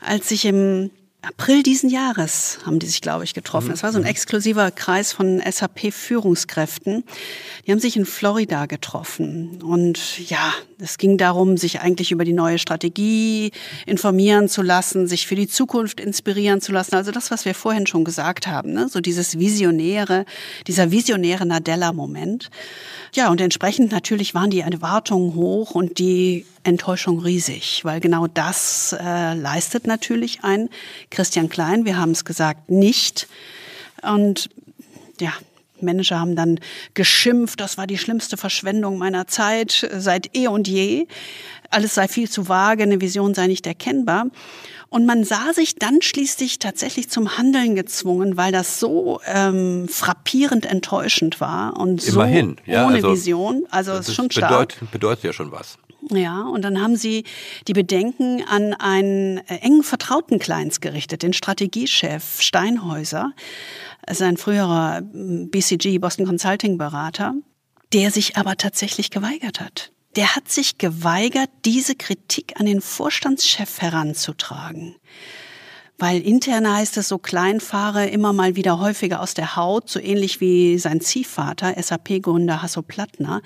als ich im April diesen Jahres haben die sich, glaube ich, getroffen. Es war so ein mhm. exklusiver Kreis von SAP-Führungskräften. Die haben sich in Florida getroffen. Und ja, es ging darum, sich eigentlich über die neue Strategie informieren zu lassen, sich für die Zukunft inspirieren zu lassen. Also das, was wir vorhin schon gesagt haben, ne? so dieses visionäre, dieser visionäre Nadella-Moment. Ja, und entsprechend natürlich waren die Erwartungen hoch und die Enttäuschung riesig, weil genau das äh, leistet natürlich ein Christian Klein. Wir haben es gesagt, nicht. Und ja, Manager haben dann geschimpft, das war die schlimmste Verschwendung meiner Zeit seit eh und je. Alles sei viel zu vage, eine Vision sei nicht erkennbar. Und man sah sich dann schließlich tatsächlich zum Handeln gezwungen, weil das so ähm, frappierend enttäuschend war und Immerhin, so ja, ohne also, Vision. Also es ist schon stark. Bedeutet, bedeutet ja schon was. Ja, und dann haben sie die Bedenken an einen äh, engen Vertrauten Kleins gerichtet, den Strategiechef Steinhäuser, sein früherer BCG, Boston Consulting Berater, der sich aber tatsächlich geweigert hat. Der hat sich geweigert, diese Kritik an den Vorstandschef heranzutragen weil intern heißt es so Kleinfahre immer mal wieder häufiger aus der Haut, so ähnlich wie sein Ziehvater, SAP-Gründer Hasso Plattner.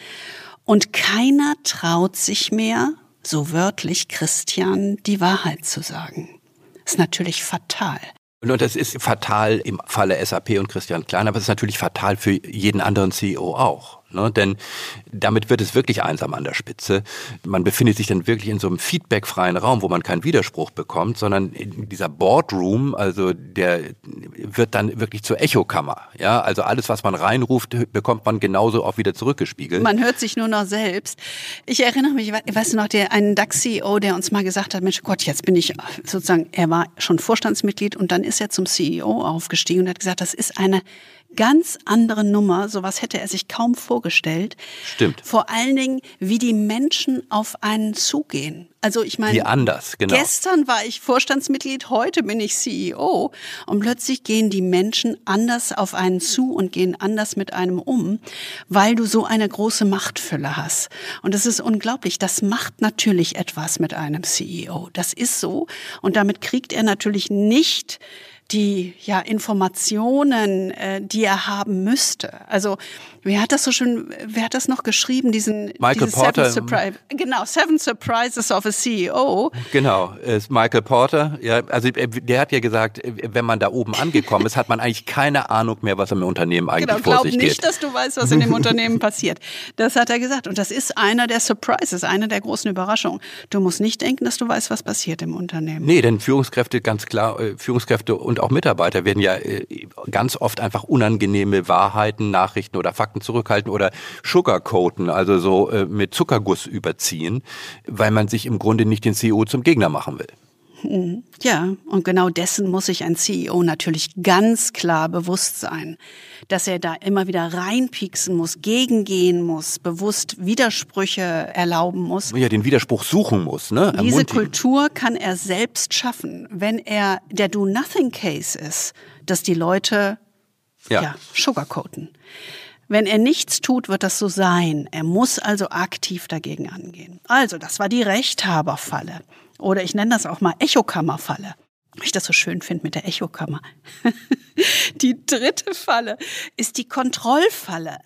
Und keiner traut sich mehr, so wörtlich Christian, die Wahrheit zu sagen. Ist natürlich fatal. Und das ist fatal im Falle SAP und Christian Klein, aber es ist natürlich fatal für jeden anderen CEO auch. Ne? Denn damit wird es wirklich einsam an der Spitze. Man befindet sich dann wirklich in so einem feedbackfreien Raum, wo man keinen Widerspruch bekommt, sondern in dieser Boardroom, also der wird dann wirklich zur Echokammer. Ja, also alles, was man reinruft, bekommt man genauso auch wieder zurückgespiegelt. Man hört sich nur noch selbst. Ich erinnere mich, weißt du noch, der einen DAX-CEO, der uns mal gesagt hat, Mensch Gott, jetzt bin ich sozusagen, er war schon Vorstandsmitglied und dann ist er zum CEO aufgestiegen und hat gesagt, das ist eine ganz andere Nummer. Sowas hätte er sich kaum vorgestellt. Stimmt. Vor allen Dingen, wie die Menschen auf einen zugehen. Also ich meine, wie anders, genau. Gestern war ich Vorstandsmitglied, heute bin ich CEO und plötzlich gehen die Menschen anders auf einen zu und gehen anders mit einem um, weil du so eine große Machtfülle hast. Und das ist unglaublich. Das macht natürlich etwas mit einem CEO. Das ist so. Und damit kriegt er natürlich nicht die ja Informationen, äh, die er haben müsste. Also wer hat das so schön, wer hat das noch geschrieben? Diesen Michael Porter. Seven Surprise, genau, Seven Surprises of a CEO. Genau, ist Michael Porter. Ja, also äh, der hat ja gesagt, äh, wenn man da oben angekommen ist, hat man eigentlich keine Ahnung mehr, was im Unternehmen eigentlich genau, vor sich geht. Glaub nicht, dass du weißt, was in dem Unternehmen passiert. Das hat er gesagt. Und das ist einer der Surprises, eine der großen Überraschungen. Du musst nicht denken, dass du weißt, was passiert im Unternehmen. Nee, denn Führungskräfte, ganz klar, Führungskräfte und und auch Mitarbeiter werden ja äh, ganz oft einfach unangenehme Wahrheiten, Nachrichten oder Fakten zurückhalten oder sugarcoaten, also so äh, mit Zuckerguss überziehen, weil man sich im Grunde nicht den CEO zum Gegner machen will. Mhm. Ja, und genau dessen muss sich ein CEO natürlich ganz klar bewusst sein, dass er da immer wieder reinpieksen muss, gegengehen muss, bewusst Widersprüche erlauben muss. Ja, den Widerspruch suchen muss. Ne? Diese Kultur kann er selbst schaffen, wenn er der Do-Nothing-Case ist, dass die Leute ja. ja sugarcoaten. Wenn er nichts tut, wird das so sein. Er muss also aktiv dagegen angehen. Also, das war die Rechthaberfalle. Oder ich nenne das auch mal Echokammerfalle. Weil ich das so schön finde mit der Echokammer. die dritte Falle ist die Kontrollfalle.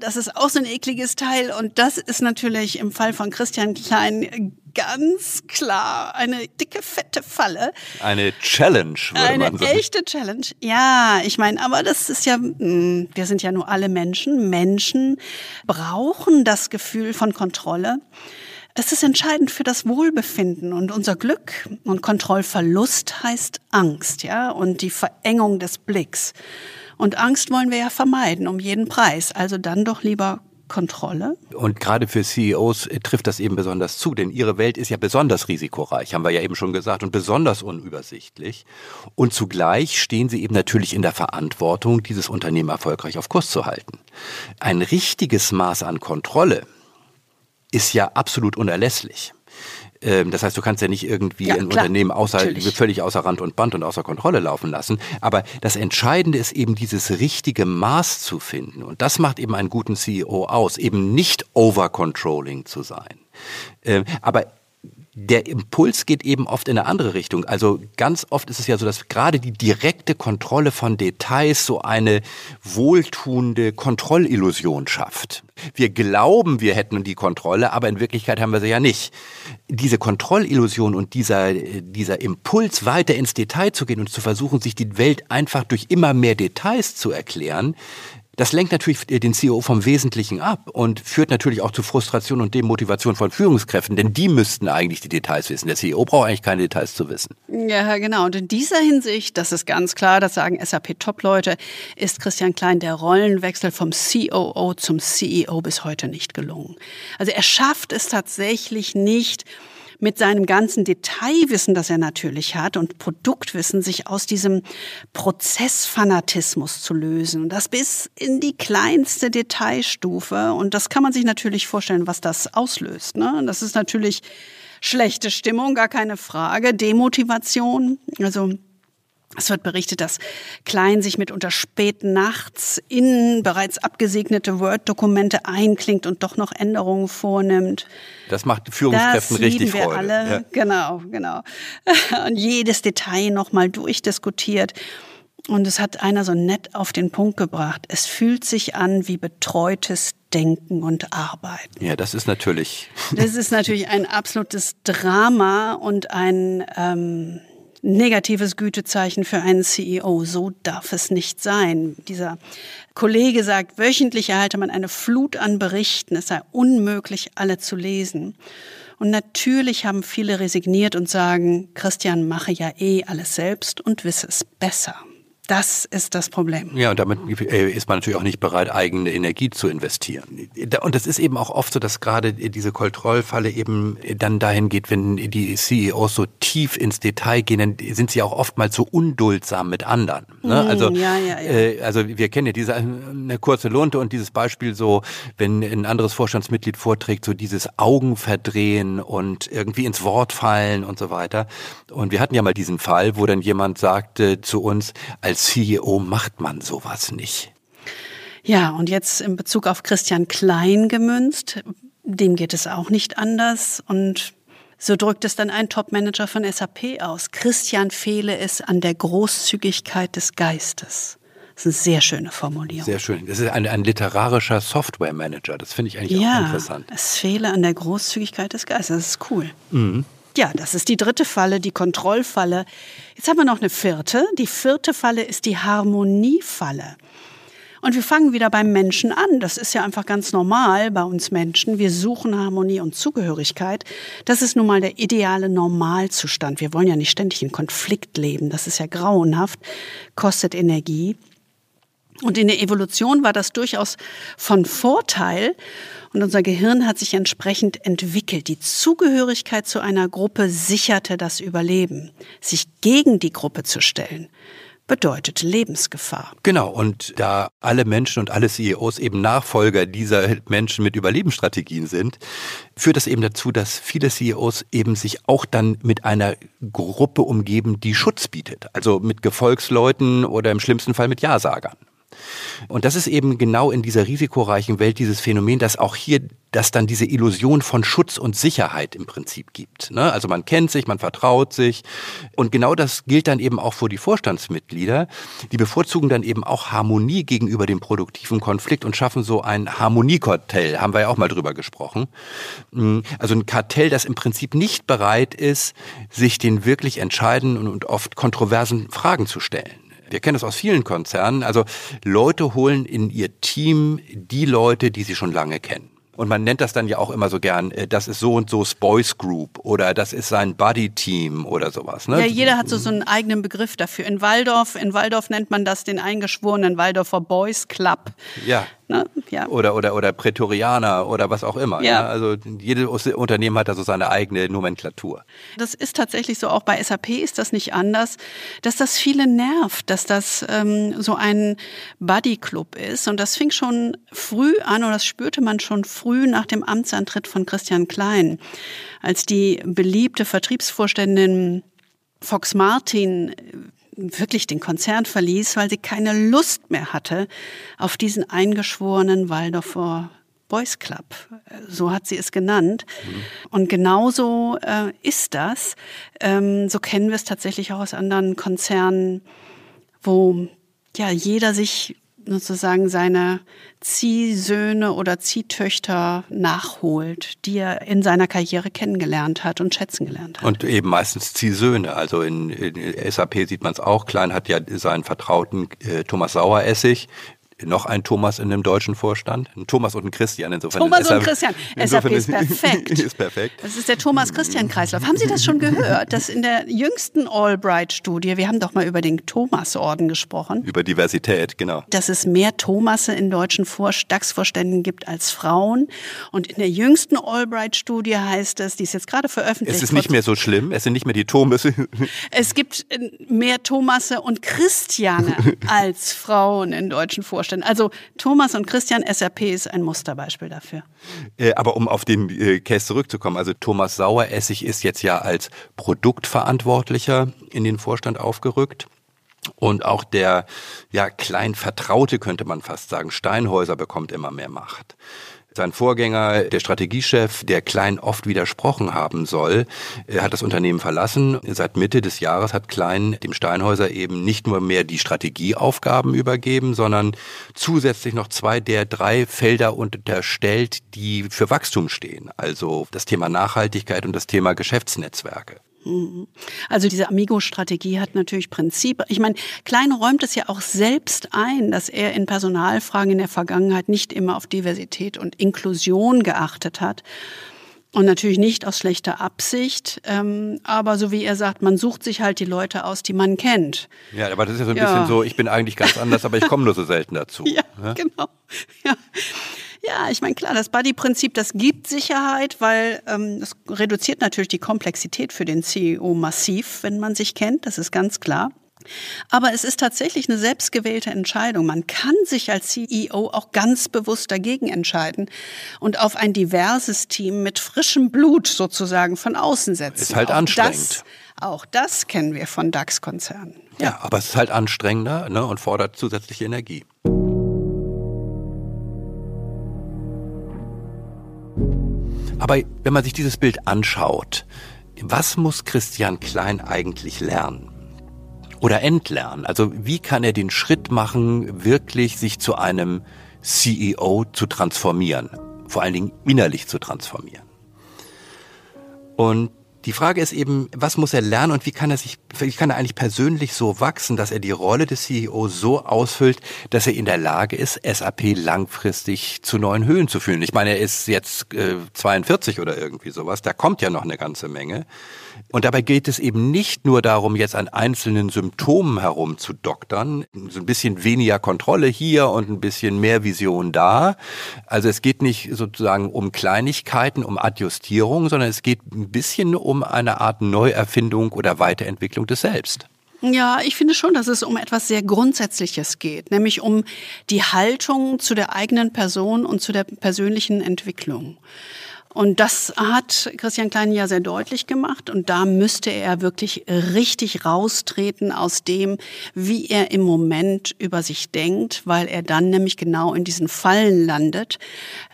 Das ist auch so ein ekliges Teil. Und das ist natürlich im Fall von Christian Klein ganz klar eine dicke, fette Falle. Eine Challenge, würde eine man sagen. Eine echte Challenge. Ja, ich meine, aber das ist ja, hm, wir sind ja nur alle Menschen. Menschen brauchen das Gefühl von Kontrolle. Das ist entscheidend für das Wohlbefinden und unser Glück. Und Kontrollverlust heißt Angst, ja, und die Verengung des Blicks. Und Angst wollen wir ja vermeiden, um jeden Preis. Also dann doch lieber Kontrolle. Und gerade für CEOs äh, trifft das eben besonders zu, denn ihre Welt ist ja besonders risikoreich, haben wir ja eben schon gesagt, und besonders unübersichtlich. Und zugleich stehen sie eben natürlich in der Verantwortung, dieses Unternehmen erfolgreich auf Kurs zu halten. Ein richtiges Maß an Kontrolle ist ja absolut unerlässlich. Ähm, das heißt, du kannst ja nicht irgendwie ja, ein klar, Unternehmen außer, völlig außer Rand und Band und außer Kontrolle laufen lassen. Aber das Entscheidende ist eben dieses richtige Maß zu finden. Und das macht eben einen guten CEO aus, eben nicht overcontrolling zu sein. Ähm, aber der Impuls geht eben oft in eine andere Richtung. Also ganz oft ist es ja so, dass gerade die direkte Kontrolle von Details so eine wohltuende Kontrollillusion schafft. Wir glauben, wir hätten die Kontrolle, aber in Wirklichkeit haben wir sie ja nicht. Diese Kontrollillusion und dieser, dieser Impuls, weiter ins Detail zu gehen und zu versuchen, sich die Welt einfach durch immer mehr Details zu erklären, das lenkt natürlich den CEO vom Wesentlichen ab und führt natürlich auch zu Frustration und Demotivation von Führungskräften, denn die müssten eigentlich die Details wissen. Der CEO braucht eigentlich keine Details zu wissen. Ja, genau. Und in dieser Hinsicht, das ist ganz klar, das sagen SAP-Top-Leute, ist Christian Klein der Rollenwechsel vom COO zum CEO bis heute nicht gelungen. Also er schafft es tatsächlich nicht, mit seinem ganzen Detailwissen, das er natürlich hat und Produktwissen, sich aus diesem Prozessfanatismus zu lösen. Das bis in die kleinste Detailstufe. Und das kann man sich natürlich vorstellen, was das auslöst. Ne? Das ist natürlich schlechte Stimmung, gar keine Frage, Demotivation. Also es wird berichtet, dass Klein sich mitunter spät nachts in bereits abgesegnete Word-Dokumente einklingt und doch noch Änderungen vornimmt. Das macht Führungskräften das richtig wir Freude. Alle. Ja. Genau, genau. Und jedes Detail nochmal durchdiskutiert. Und es hat einer so nett auf den Punkt gebracht. Es fühlt sich an wie betreutes Denken und Arbeiten. Ja, das ist natürlich. Das ist natürlich ein absolutes Drama und ein ähm, negatives Gütezeichen für einen CEO. So darf es nicht sein. Dieser Kollege sagt, wöchentlich erhalte man eine Flut an Berichten. Es sei unmöglich, alle zu lesen. Und natürlich haben viele resigniert und sagen, Christian mache ja eh alles selbst und wisse es besser. Das ist das Problem. Ja, und damit ist man natürlich auch nicht bereit, eigene Energie zu investieren. Und es ist eben auch oft so, dass gerade diese Kontrollfalle eben dann dahin geht, wenn die CEOs so tief ins Detail gehen, dann sind sie auch oftmals so unduldsam mit anderen. Ne? Mhm, also, ja, ja, ja. Äh, also wir kennen ja diese eine kurze Lunte und dieses Beispiel so, wenn ein anderes Vorstandsmitglied vorträgt, so dieses Augenverdrehen und irgendwie ins Wort fallen und so weiter. Und wir hatten ja mal diesen Fall, wo dann jemand sagte zu uns, als als CEO macht man sowas nicht. Ja, und jetzt in Bezug auf Christian Klein gemünzt, dem geht es auch nicht anders und so drückt es dann ein Topmanager von SAP aus. Christian fehle es an der Großzügigkeit des Geistes. Das ist eine sehr schöne Formulierung. Sehr schön. Das ist ein, ein literarischer Software-Manager. Das finde ich eigentlich ja, auch interessant. Es fehle an der Großzügigkeit des Geistes. Das ist cool. Mhm. Ja, das ist die dritte Falle, die Kontrollfalle. Jetzt haben wir noch eine vierte. Die vierte Falle ist die Harmoniefalle. Und wir fangen wieder beim Menschen an. Das ist ja einfach ganz normal bei uns Menschen. Wir suchen Harmonie und Zugehörigkeit. Das ist nun mal der ideale Normalzustand. Wir wollen ja nicht ständig in Konflikt leben. Das ist ja grauenhaft, kostet Energie. Und in der Evolution war das durchaus von Vorteil. Und unser Gehirn hat sich entsprechend entwickelt. Die Zugehörigkeit zu einer Gruppe sicherte das Überleben. Sich gegen die Gruppe zu stellen, bedeutet Lebensgefahr. Genau, und da alle Menschen und alle CEOs eben Nachfolger dieser Menschen mit Überlebensstrategien sind, führt das eben dazu, dass viele CEOs eben sich auch dann mit einer Gruppe umgeben, die Schutz bietet. Also mit Gefolgsleuten oder im schlimmsten Fall mit Ja-Sagern. Und das ist eben genau in dieser risikoreichen Welt dieses Phänomen, dass auch hier dass dann diese Illusion von Schutz und Sicherheit im Prinzip gibt. Ne? Also man kennt sich, man vertraut sich. Und genau das gilt dann eben auch für die Vorstandsmitglieder. Die bevorzugen dann eben auch Harmonie gegenüber dem produktiven Konflikt und schaffen so ein Harmoniekartell. Haben wir ja auch mal drüber gesprochen. Mm, also ein Kartell, das im Prinzip nicht bereit ist, sich den wirklich entscheidenden und oft kontroversen Fragen zu stellen. Wir kennen das aus vielen Konzernen. Also Leute holen in ihr Team die Leute, die sie schon lange kennen. Und man nennt das dann ja auch immer so gern, äh, das ist so und so Boys Group oder das ist sein Buddy Team oder sowas. Ne? Ja, jeder hat so, so einen eigenen Begriff dafür. In Waldorf, in Waldorf nennt man das den eingeschworenen Waldorfer Boys Club. Ja. Ne? Ja. Oder, oder, oder Prätorianer oder was auch immer. Ja. ja. Also jedes Unternehmen hat da so seine eigene Nomenklatur. Das ist tatsächlich so, auch bei SAP ist das nicht anders, dass das viele nervt, dass das ähm, so ein Buddy-Club ist. Und das fing schon früh an, oder das spürte man schon früh nach dem Amtsantritt von Christian Klein, als die beliebte Vertriebsvorständin Fox Martin wirklich den Konzern verließ, weil sie keine Lust mehr hatte auf diesen eingeschworenen Waldorfer Boys Club. So hat sie es genannt. Mhm. Und genauso äh, ist das. Ähm, so kennen wir es tatsächlich auch aus anderen Konzernen, wo ja jeder sich sozusagen seine Ziehsöhne oder Ziehtöchter nachholt, die er in seiner Karriere kennengelernt hat und schätzen gelernt hat. Und eben meistens Ziehsöhne. Also in, in SAP sieht man es auch. Klein hat ja seinen Vertrauten äh, Thomas Saueressig noch ein Thomas in dem deutschen Vorstand. Ein Thomas und ein Christian. Insofern Thomas ist und Christian. SAP ist perfekt. ist perfekt. Das ist der Thomas-Christian-Kreislauf. Haben Sie das schon gehört, dass in der jüngsten Albright-Studie, wir haben doch mal über den Thomas-Orden gesprochen. Über Diversität, genau. Dass es mehr Thomasse in deutschen DAX-Vorständen gibt als Frauen. Und in der jüngsten Albright-Studie heißt es, die ist jetzt gerade veröffentlicht. Es ist nicht mehr so schlimm. Es sind nicht mehr die Thomasse. Es gibt äh, mehr Thomasse und Christiane als Frauen in deutschen Vorständen. Vorständen. Also Thomas und Christian SRP ist ein Musterbeispiel dafür. Äh, aber um auf den äh, Case zurückzukommen, also Thomas Saueressig ist jetzt ja als Produktverantwortlicher in den Vorstand aufgerückt. Und auch der ja klein könnte man fast sagen, Steinhäuser bekommt immer mehr Macht. Sein Vorgänger, der Strategiechef, der Klein oft widersprochen haben soll, hat das Unternehmen verlassen. Seit Mitte des Jahres hat Klein dem Steinhäuser eben nicht nur mehr die Strategieaufgaben übergeben, sondern zusätzlich noch zwei der drei Felder unterstellt, die für Wachstum stehen. Also das Thema Nachhaltigkeit und das Thema Geschäftsnetzwerke. Also diese Amigo-Strategie hat natürlich Prinzip. Ich meine, Klein räumt es ja auch selbst ein, dass er in Personalfragen in der Vergangenheit nicht immer auf Diversität und Inklusion geachtet hat. Und natürlich nicht aus schlechter Absicht, ähm, aber so wie er sagt, man sucht sich halt die Leute aus, die man kennt. Ja, aber das ist ja so ein ja. bisschen so, ich bin eigentlich ganz anders, aber ich komme nur so selten dazu. Ja, ja? genau. Ja. Ja, ich meine, klar, das Buddy-Prinzip, das gibt Sicherheit, weil ähm, das reduziert natürlich die Komplexität für den CEO massiv, wenn man sich kennt, das ist ganz klar. Aber es ist tatsächlich eine selbstgewählte Entscheidung. Man kann sich als CEO auch ganz bewusst dagegen entscheiden und auf ein diverses Team mit frischem Blut sozusagen von außen setzen. Ist halt auch anstrengend. Das, auch das kennen wir von DAX-Konzernen. Ja. ja, aber es ist halt anstrengender ne, und fordert zusätzliche Energie. Aber wenn man sich dieses Bild anschaut, was muss Christian Klein eigentlich lernen? Oder entlernen? Also wie kann er den Schritt machen, wirklich sich zu einem CEO zu transformieren? Vor allen Dingen innerlich zu transformieren. Und die Frage ist eben, was muss er lernen und wie kann er sich, wie kann er eigentlich persönlich so wachsen, dass er die Rolle des CEO so ausfüllt, dass er in der Lage ist, SAP langfristig zu neuen Höhen zu führen. Ich meine, er ist jetzt äh, 42 oder irgendwie sowas, da kommt ja noch eine ganze Menge. Und dabei geht es eben nicht nur darum, jetzt an einzelnen Symptomen herumzudoktern, so ein bisschen weniger Kontrolle hier und ein bisschen mehr Vision da. Also es geht nicht sozusagen um Kleinigkeiten, um Adjustierung, sondern es geht ein bisschen um eine Art Neuerfindung oder Weiterentwicklung des Selbst. Ja, ich finde schon, dass es um etwas sehr Grundsätzliches geht, nämlich um die Haltung zu der eigenen Person und zu der persönlichen Entwicklung. Und das hat Christian Klein ja sehr deutlich gemacht. Und da müsste er wirklich richtig raustreten aus dem, wie er im Moment über sich denkt, weil er dann nämlich genau in diesen Fallen landet,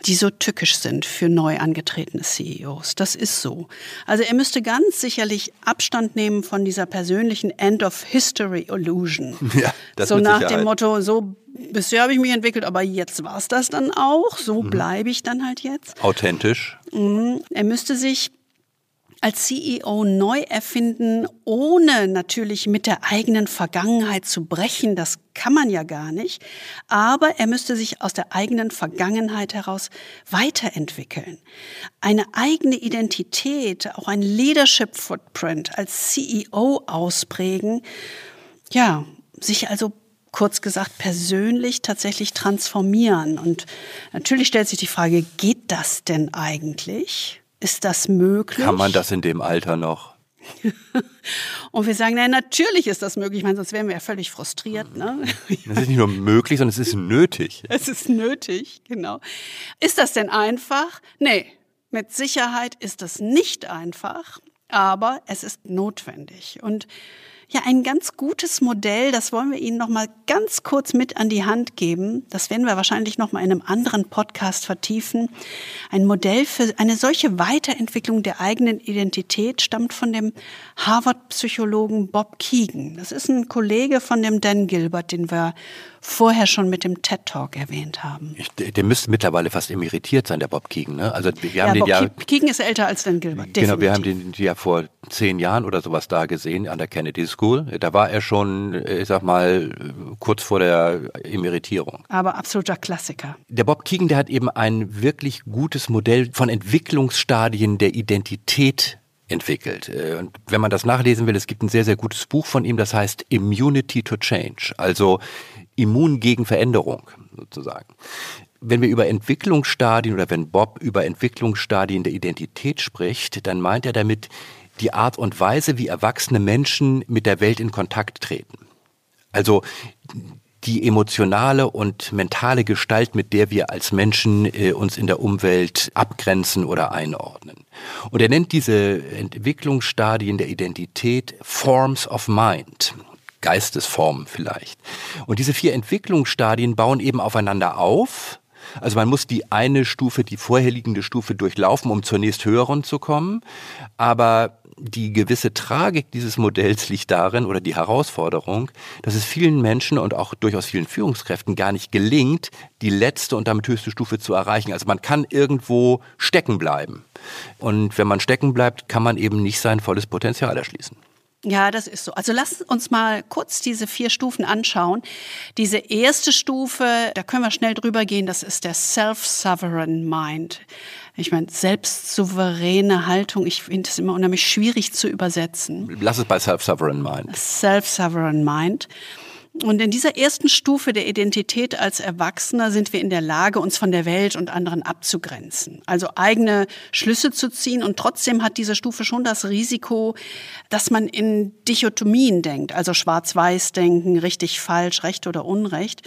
die so tückisch sind für neu angetretene CEOs. Das ist so. Also er müsste ganz sicherlich Abstand nehmen von dieser persönlichen End of History Illusion. Ja, das so nach dem Motto, so bisher habe ich mich entwickelt, aber jetzt war es das dann auch. So mhm. bleibe ich dann halt jetzt. Authentisch. Mhm. Er müsste sich als CEO neu erfinden, ohne natürlich mit der eigenen Vergangenheit zu brechen. Das kann man ja gar nicht. Aber er müsste sich aus der eigenen Vergangenheit heraus weiterentwickeln. Eine eigene Identität, auch ein Leadership Footprint als CEO ausprägen. Ja, sich also kurz gesagt persönlich tatsächlich transformieren. Und natürlich stellt sich die Frage, geht das denn eigentlich? Ist das möglich? Kann man das in dem Alter noch? und wir sagen, nein, natürlich ist das möglich, ich meine, sonst wären wir ja völlig frustriert. Ne? Das ist nicht nur möglich, sondern es ist nötig. Es ist nötig, genau. Ist das denn einfach? Nee, mit Sicherheit ist das nicht einfach, aber es ist notwendig. Und ja, ein ganz gutes Modell, das wollen wir Ihnen noch mal ganz kurz mit an die Hand geben. Das werden wir wahrscheinlich noch mal in einem anderen Podcast vertiefen. Ein Modell für eine solche Weiterentwicklung der eigenen Identität stammt von dem Harvard-Psychologen Bob Keegan. Das ist ein Kollege von dem Dan Gilbert, den wir vorher schon mit dem TED Talk erwähnt haben. der, der müsste mittlerweile fast emeritiert sein, der Bob Keegan. Ne? Also wir haben ja, den Bob ja, Keegan ist älter als Dan Gilbert. Definitiv. Genau, wir haben den ja vor zehn Jahren oder sowas da gesehen an der Kennedy School. Da war er schon, ich sag mal, kurz vor der Emeritierung. Aber absoluter Klassiker. Der Bob Keegan, der hat eben ein wirklich gutes Modell von Entwicklungsstadien der Identität entwickelt. Äh, und wenn man das nachlesen will, es gibt ein sehr, sehr gutes Buch von ihm, das heißt Immunity to Change, also immun gegen Veränderung sozusagen. Wenn wir über Entwicklungsstadien oder wenn Bob über Entwicklungsstadien der Identität spricht, dann meint er damit die Art und Weise, wie erwachsene Menschen mit der Welt in Kontakt treten. Also die emotionale und mentale Gestalt, mit der wir als Menschen äh, uns in der Umwelt abgrenzen oder einordnen. Und er nennt diese Entwicklungsstadien der Identität Forms of Mind. Geistesformen vielleicht. Und diese vier Entwicklungsstadien bauen eben aufeinander auf. Also man muss die eine Stufe, die vorherliegende Stufe durchlaufen, um zur nächst höheren zu kommen. Aber die gewisse Tragik dieses Modells liegt darin oder die Herausforderung, dass es vielen Menschen und auch durchaus vielen Führungskräften gar nicht gelingt, die letzte und damit höchste Stufe zu erreichen. Also man kann irgendwo stecken bleiben. Und wenn man stecken bleibt, kann man eben nicht sein volles Potenzial erschließen. Ja, das ist so. Also lass uns mal kurz diese vier Stufen anschauen. Diese erste Stufe, da können wir schnell drüber gehen, das ist der Self-Sovereign Mind. Ich meine, selbstsouveräne Haltung, ich finde es immer unheimlich schwierig zu übersetzen. Lass es bei Self-Sovereign Mind. Self-Sovereign Mind. Und in dieser ersten Stufe der Identität als Erwachsener sind wir in der Lage, uns von der Welt und anderen abzugrenzen. Also eigene Schlüsse zu ziehen. Und trotzdem hat diese Stufe schon das Risiko, dass man in Dichotomien denkt. Also schwarz-weiß denken, richtig, falsch, recht oder unrecht.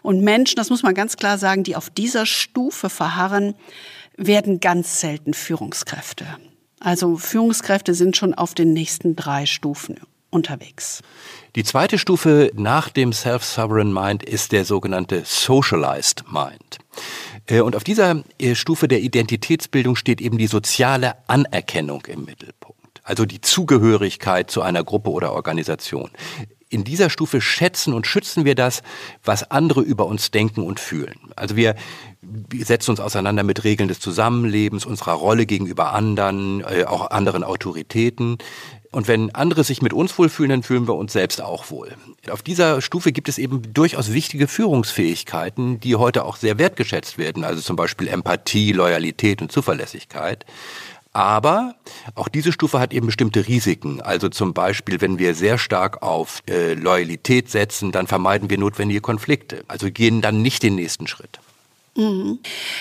Und Menschen, das muss man ganz klar sagen, die auf dieser Stufe verharren, werden ganz selten Führungskräfte. Also Führungskräfte sind schon auf den nächsten drei Stufen unterwegs. Die zweite Stufe nach dem Self-Sovereign Mind ist der sogenannte Socialized Mind. Äh, und auf dieser äh, Stufe der Identitätsbildung steht eben die soziale Anerkennung im Mittelpunkt. Also die Zugehörigkeit zu einer Gruppe oder Organisation. In dieser Stufe schätzen und schützen wir das, was andere über uns denken und fühlen. Also wir setzen uns auseinander mit Regeln des Zusammenlebens, unserer Rolle gegenüber anderen, äh, auch anderen Autoritäten. Und wenn andere sich mit uns wohlfühlen, dann fühlen wir uns selbst auch wohl. Auf dieser Stufe gibt es eben durchaus wichtige Führungsfähigkeiten, die heute auch sehr wertgeschätzt werden, also zum Beispiel Empathie, Loyalität und Zuverlässigkeit. Aber auch diese Stufe hat eben bestimmte Risiken. Also zum Beispiel, wenn wir sehr stark auf äh, Loyalität setzen, dann vermeiden wir notwendige Konflikte. Also gehen dann nicht den nächsten Schritt. Mhm.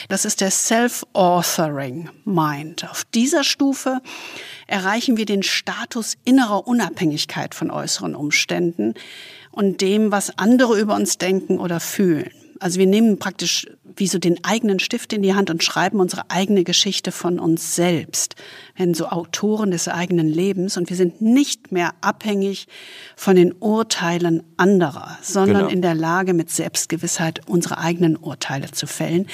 Das ist der Self-Authoring Mind. Auf dieser Stufe erreichen wir den Status innerer Unabhängigkeit von äußeren Umständen und dem, was andere über uns denken oder fühlen. Also wir nehmen praktisch wie so den eigenen Stift in die Hand und schreiben unsere eigene Geschichte von uns selbst. Wir werden so Autoren des eigenen Lebens und wir sind nicht mehr abhängig von den Urteilen anderer, sondern genau. in der Lage, mit Selbstgewissheit unsere eigenen Urteile zu fällen.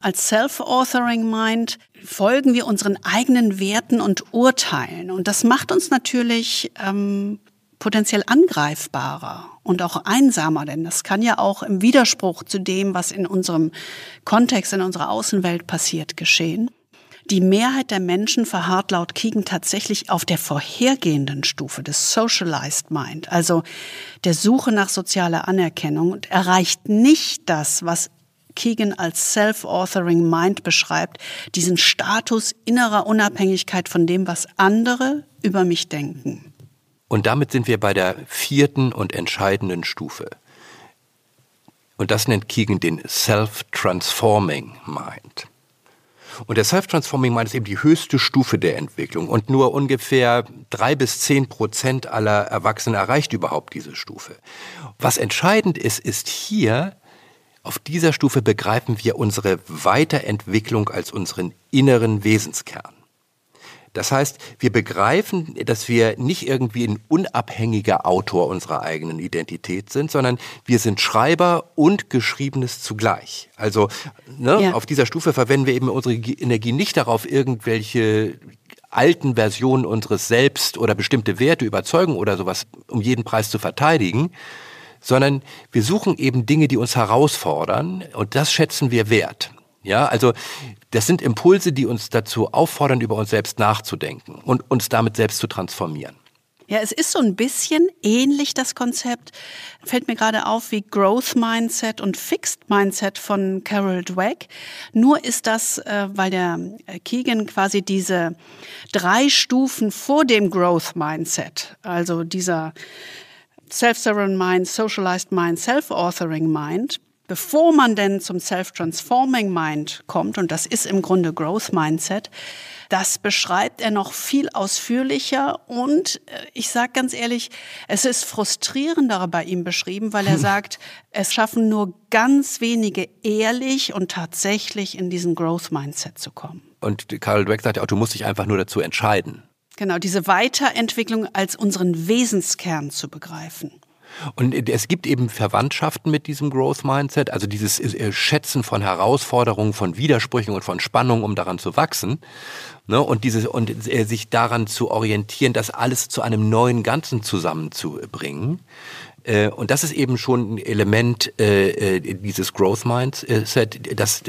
Als Self-Authoring Mind folgen wir unseren eigenen Werten und Urteilen. Und das macht uns natürlich ähm, potenziell angreifbarer und auch einsamer, denn das kann ja auch im Widerspruch zu dem, was in unserem Kontext, in unserer Außenwelt passiert, geschehen. Die Mehrheit der Menschen verharrt laut Keegan tatsächlich auf der vorhergehenden Stufe des Socialized Mind, also der Suche nach sozialer Anerkennung und erreicht nicht das, was Keegan als Self-Authoring Mind beschreibt, diesen Status innerer Unabhängigkeit von dem, was andere über mich denken. Und damit sind wir bei der vierten und entscheidenden Stufe. Und das nennt Keegan den Self-Transforming Mind. Und der Self-Transforming Mind ist eben die höchste Stufe der Entwicklung. Und nur ungefähr drei bis zehn Prozent aller Erwachsenen erreicht überhaupt diese Stufe. Was entscheidend ist, ist hier, auf dieser Stufe begreifen wir unsere Weiterentwicklung als unseren inneren Wesenskern. Das heißt, wir begreifen, dass wir nicht irgendwie ein unabhängiger Autor unserer eigenen Identität sind, sondern wir sind Schreiber und Geschriebenes zugleich. Also ne, ja. auf dieser Stufe verwenden wir eben unsere Energie nicht darauf, irgendwelche alten Versionen unseres Selbst oder bestimmte Werte, Überzeugen oder sowas um jeden Preis zu verteidigen, sondern wir suchen eben Dinge, die uns herausfordern und das schätzen wir wert. Ja, also das sind Impulse, die uns dazu auffordern, über uns selbst nachzudenken und uns damit selbst zu transformieren. Ja, es ist so ein bisschen ähnlich das Konzept, fällt mir gerade auf wie Growth Mindset und Fixed Mindset von Carol Dweck. Nur ist das, äh, weil der äh, Keegan quasi diese drei Stufen vor dem Growth Mindset, also dieser Self-Sovereign Mind, Socialized Mind, Self-Authoring Mind, bevor man denn zum Self-Transforming Mind kommt, und das ist im Grunde Growth Mindset, das beschreibt er noch viel ausführlicher und äh, ich sage ganz ehrlich, es ist frustrierender bei ihm beschrieben, weil er hm. sagt, es schaffen nur ganz wenige ehrlich und tatsächlich in diesen Growth Mindset zu kommen. Und Karl Dweck sagt ja auch, du musst dich einfach nur dazu entscheiden. Genau, diese Weiterentwicklung als unseren Wesenskern zu begreifen. Und es gibt eben Verwandtschaften mit diesem Growth Mindset, also dieses äh, Schätzen von Herausforderungen, von Widersprüchen und von Spannungen, um daran zu wachsen. Ne? Und dieses, und äh, sich daran zu orientieren, das alles zu einem neuen Ganzen zusammenzubringen. Äh, und das ist eben schon ein Element äh, dieses Growth Mindset, das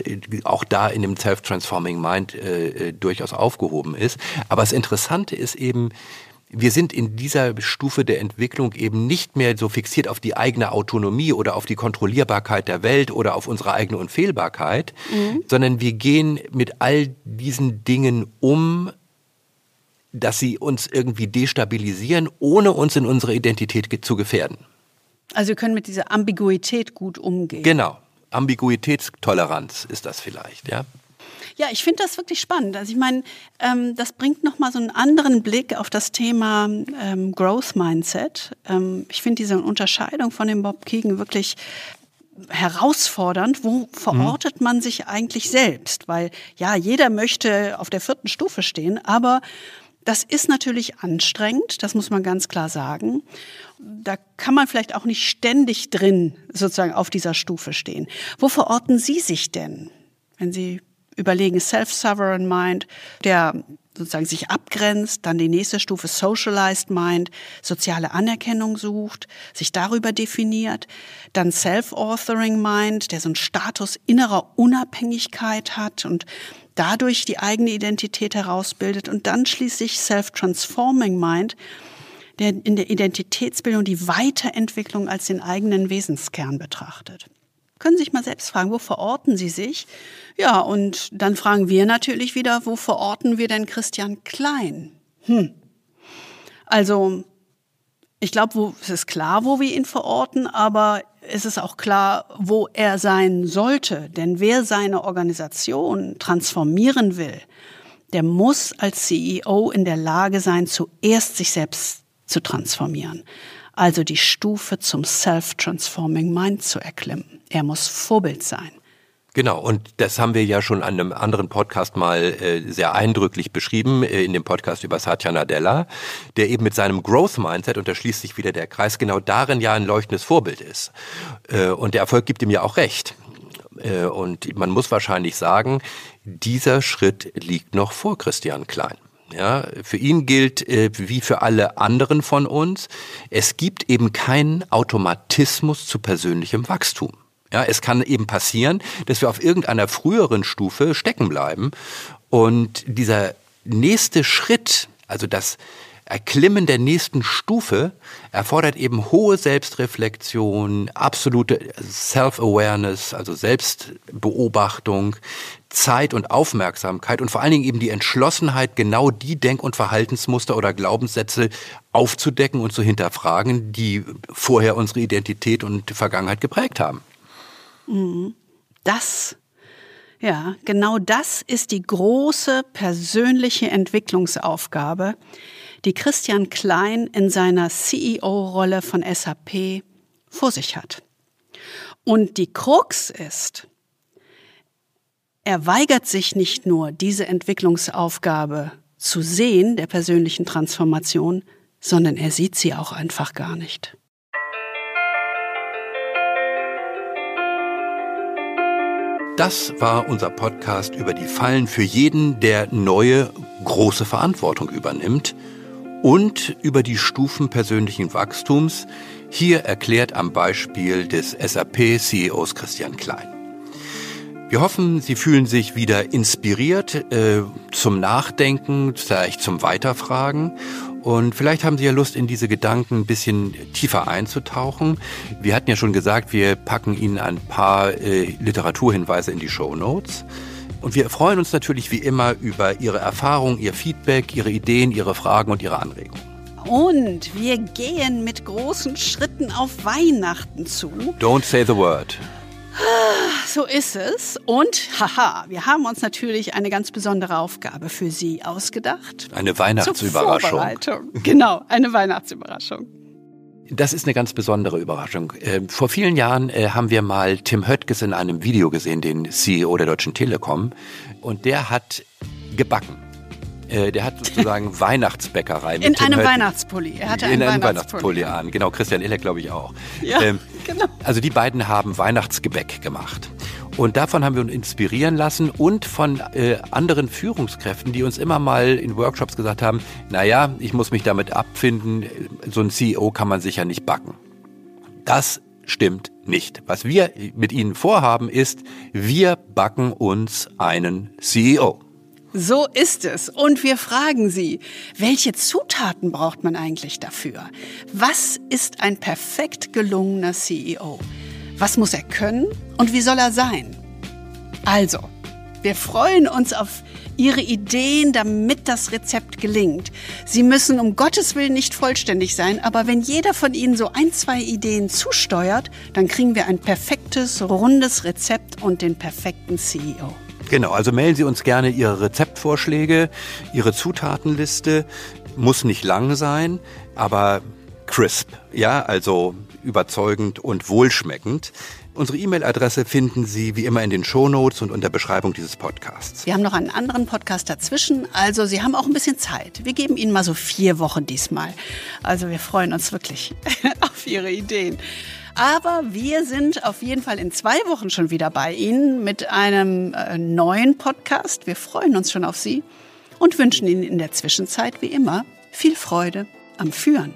auch da in dem Self-Transforming Mind äh, durchaus aufgehoben ist. Aber das Interessante ist eben, wir sind in dieser Stufe der Entwicklung eben nicht mehr so fixiert auf die eigene Autonomie oder auf die Kontrollierbarkeit der Welt oder auf unsere eigene Unfehlbarkeit, mhm. sondern wir gehen mit all diesen Dingen um, dass sie uns irgendwie destabilisieren, ohne uns in unsere Identität zu gefährden. Also wir können mit dieser Ambiguität gut umgehen. Genau. Ambiguitätstoleranz ist das vielleicht, ja. Ja, ich finde das wirklich spannend. Also ich meine, ähm, das bringt nochmal so einen anderen Blick auf das Thema ähm, Growth Mindset. Ähm, ich finde diese Unterscheidung von dem Bob Keegan wirklich herausfordernd. Wo verortet mhm. man sich eigentlich selbst? Weil ja, jeder möchte auf der vierten Stufe stehen, aber das ist natürlich anstrengend, das muss man ganz klar sagen. Da kann man vielleicht auch nicht ständig drin sozusagen auf dieser Stufe stehen. Wo verorten Sie sich denn, wenn Sie überlegen Self-Sovereign Mind, der sozusagen sich abgrenzt, dann die nächste Stufe Socialized Mind, soziale Anerkennung sucht, sich darüber definiert, dann Self-Authoring Mind, der so einen Status innerer Unabhängigkeit hat und dadurch die eigene Identität herausbildet und dann schließlich Self-Transforming Mind, der in der Identitätsbildung die Weiterentwicklung als den eigenen Wesenskern betrachtet. Können Sie sich mal selbst fragen, wo verorten Sie sich? Ja, und dann fragen wir natürlich wieder, wo verorten wir denn Christian Klein? Hm. Also, ich glaube, es ist klar, wo wir ihn verorten, aber es ist auch klar, wo er sein sollte. Denn wer seine Organisation transformieren will, der muss als CEO in der Lage sein, zuerst sich selbst zu transformieren. Also die Stufe zum Self-Transforming Mind zu erklimmen. Er muss Vorbild sein. Genau, und das haben wir ja schon an einem anderen Podcast mal äh, sehr eindrücklich beschrieben, äh, in dem Podcast über Satya Nadella, der eben mit seinem Growth Mindset, und da schließt sich wieder der Kreis, genau darin ja ein leuchtendes Vorbild ist. Äh, und der Erfolg gibt ihm ja auch recht. Äh, und man muss wahrscheinlich sagen, dieser Schritt liegt noch vor Christian Klein. Ja, für ihn gilt, äh, wie für alle anderen von uns, es gibt eben keinen Automatismus zu persönlichem Wachstum. Ja, es kann eben passieren, dass wir auf irgendeiner früheren Stufe stecken bleiben und dieser nächste Schritt, also das Erklimmen der nächsten Stufe erfordert eben hohe Selbstreflexion, absolute Self-Awareness, also Selbstbeobachtung, Zeit und Aufmerksamkeit und vor allen Dingen eben die Entschlossenheit, genau die Denk- und Verhaltensmuster oder Glaubenssätze aufzudecken und zu hinterfragen, die vorher unsere Identität und Vergangenheit geprägt haben. Das, ja, genau das ist die große persönliche Entwicklungsaufgabe, die Christian Klein in seiner CEO-Rolle von SAP vor sich hat. Und die Krux ist, er weigert sich nicht nur, diese Entwicklungsaufgabe zu sehen, der persönlichen Transformation, sondern er sieht sie auch einfach gar nicht. Das war unser Podcast über die Fallen für jeden, der neue große Verantwortung übernimmt und über die Stufen persönlichen Wachstums, hier erklärt am Beispiel des SAP-CEOs Christian Klein. Wir hoffen, Sie fühlen sich wieder inspiriert äh, zum Nachdenken, vielleicht zum Weiterfragen. Und vielleicht haben Sie ja Lust, in diese Gedanken ein bisschen tiefer einzutauchen. Wir hatten ja schon gesagt, wir packen Ihnen ein paar äh, Literaturhinweise in die Show Notes. Und wir freuen uns natürlich wie immer über Ihre Erfahrungen, Ihr Feedback, Ihre Ideen, Ihre Fragen und Ihre Anregungen. Und wir gehen mit großen Schritten auf Weihnachten zu. Don't say the word. So ist es. Und haha, wir haben uns natürlich eine ganz besondere Aufgabe für Sie ausgedacht. Eine Weihnachtsüberraschung. Genau, eine Weihnachtsüberraschung. Das ist eine ganz besondere Überraschung. Ähm, vor vielen Jahren äh, haben wir mal Tim Höttges in einem Video gesehen, den CEO der Deutschen Telekom. Und der hat gebacken. Äh, der hat sozusagen Weihnachtsbäckerei. in einem Weihnachtspulli. Er hatte in einen einem Weihnachtspulli an. Genau, Christian Iller glaube ich auch. Ja, ähm, genau. Also die beiden haben Weihnachtsgebäck gemacht. Und davon haben wir uns inspirieren lassen und von äh, anderen Führungskräften, die uns immer mal in Workshops gesagt haben, naja, ich muss mich damit abfinden, so ein CEO kann man sicher nicht backen. Das stimmt nicht. Was wir mit Ihnen vorhaben ist, wir backen uns einen CEO. So ist es. Und wir fragen Sie, welche Zutaten braucht man eigentlich dafür? Was ist ein perfekt gelungener CEO? Was muss er können und wie soll er sein? Also, wir freuen uns auf Ihre Ideen, damit das Rezept gelingt. Sie müssen um Gottes Willen nicht vollständig sein, aber wenn jeder von Ihnen so ein, zwei Ideen zusteuert, dann kriegen wir ein perfektes, rundes Rezept und den perfekten CEO. Genau, also melden Sie uns gerne Ihre Rezeptvorschläge, Ihre Zutatenliste. Muss nicht lang sein, aber crisp, ja, also überzeugend und wohlschmeckend. Unsere E-Mail-Adresse finden Sie wie immer in den Shownotes und unter Beschreibung dieses Podcasts. Wir haben noch einen anderen Podcast dazwischen, also Sie haben auch ein bisschen Zeit. Wir geben Ihnen mal so vier Wochen diesmal. Also wir freuen uns wirklich auf Ihre Ideen. Aber wir sind auf jeden Fall in zwei Wochen schon wieder bei Ihnen mit einem äh, neuen Podcast. Wir freuen uns schon auf Sie und wünschen Ihnen in der Zwischenzeit wie immer viel Freude am Führen.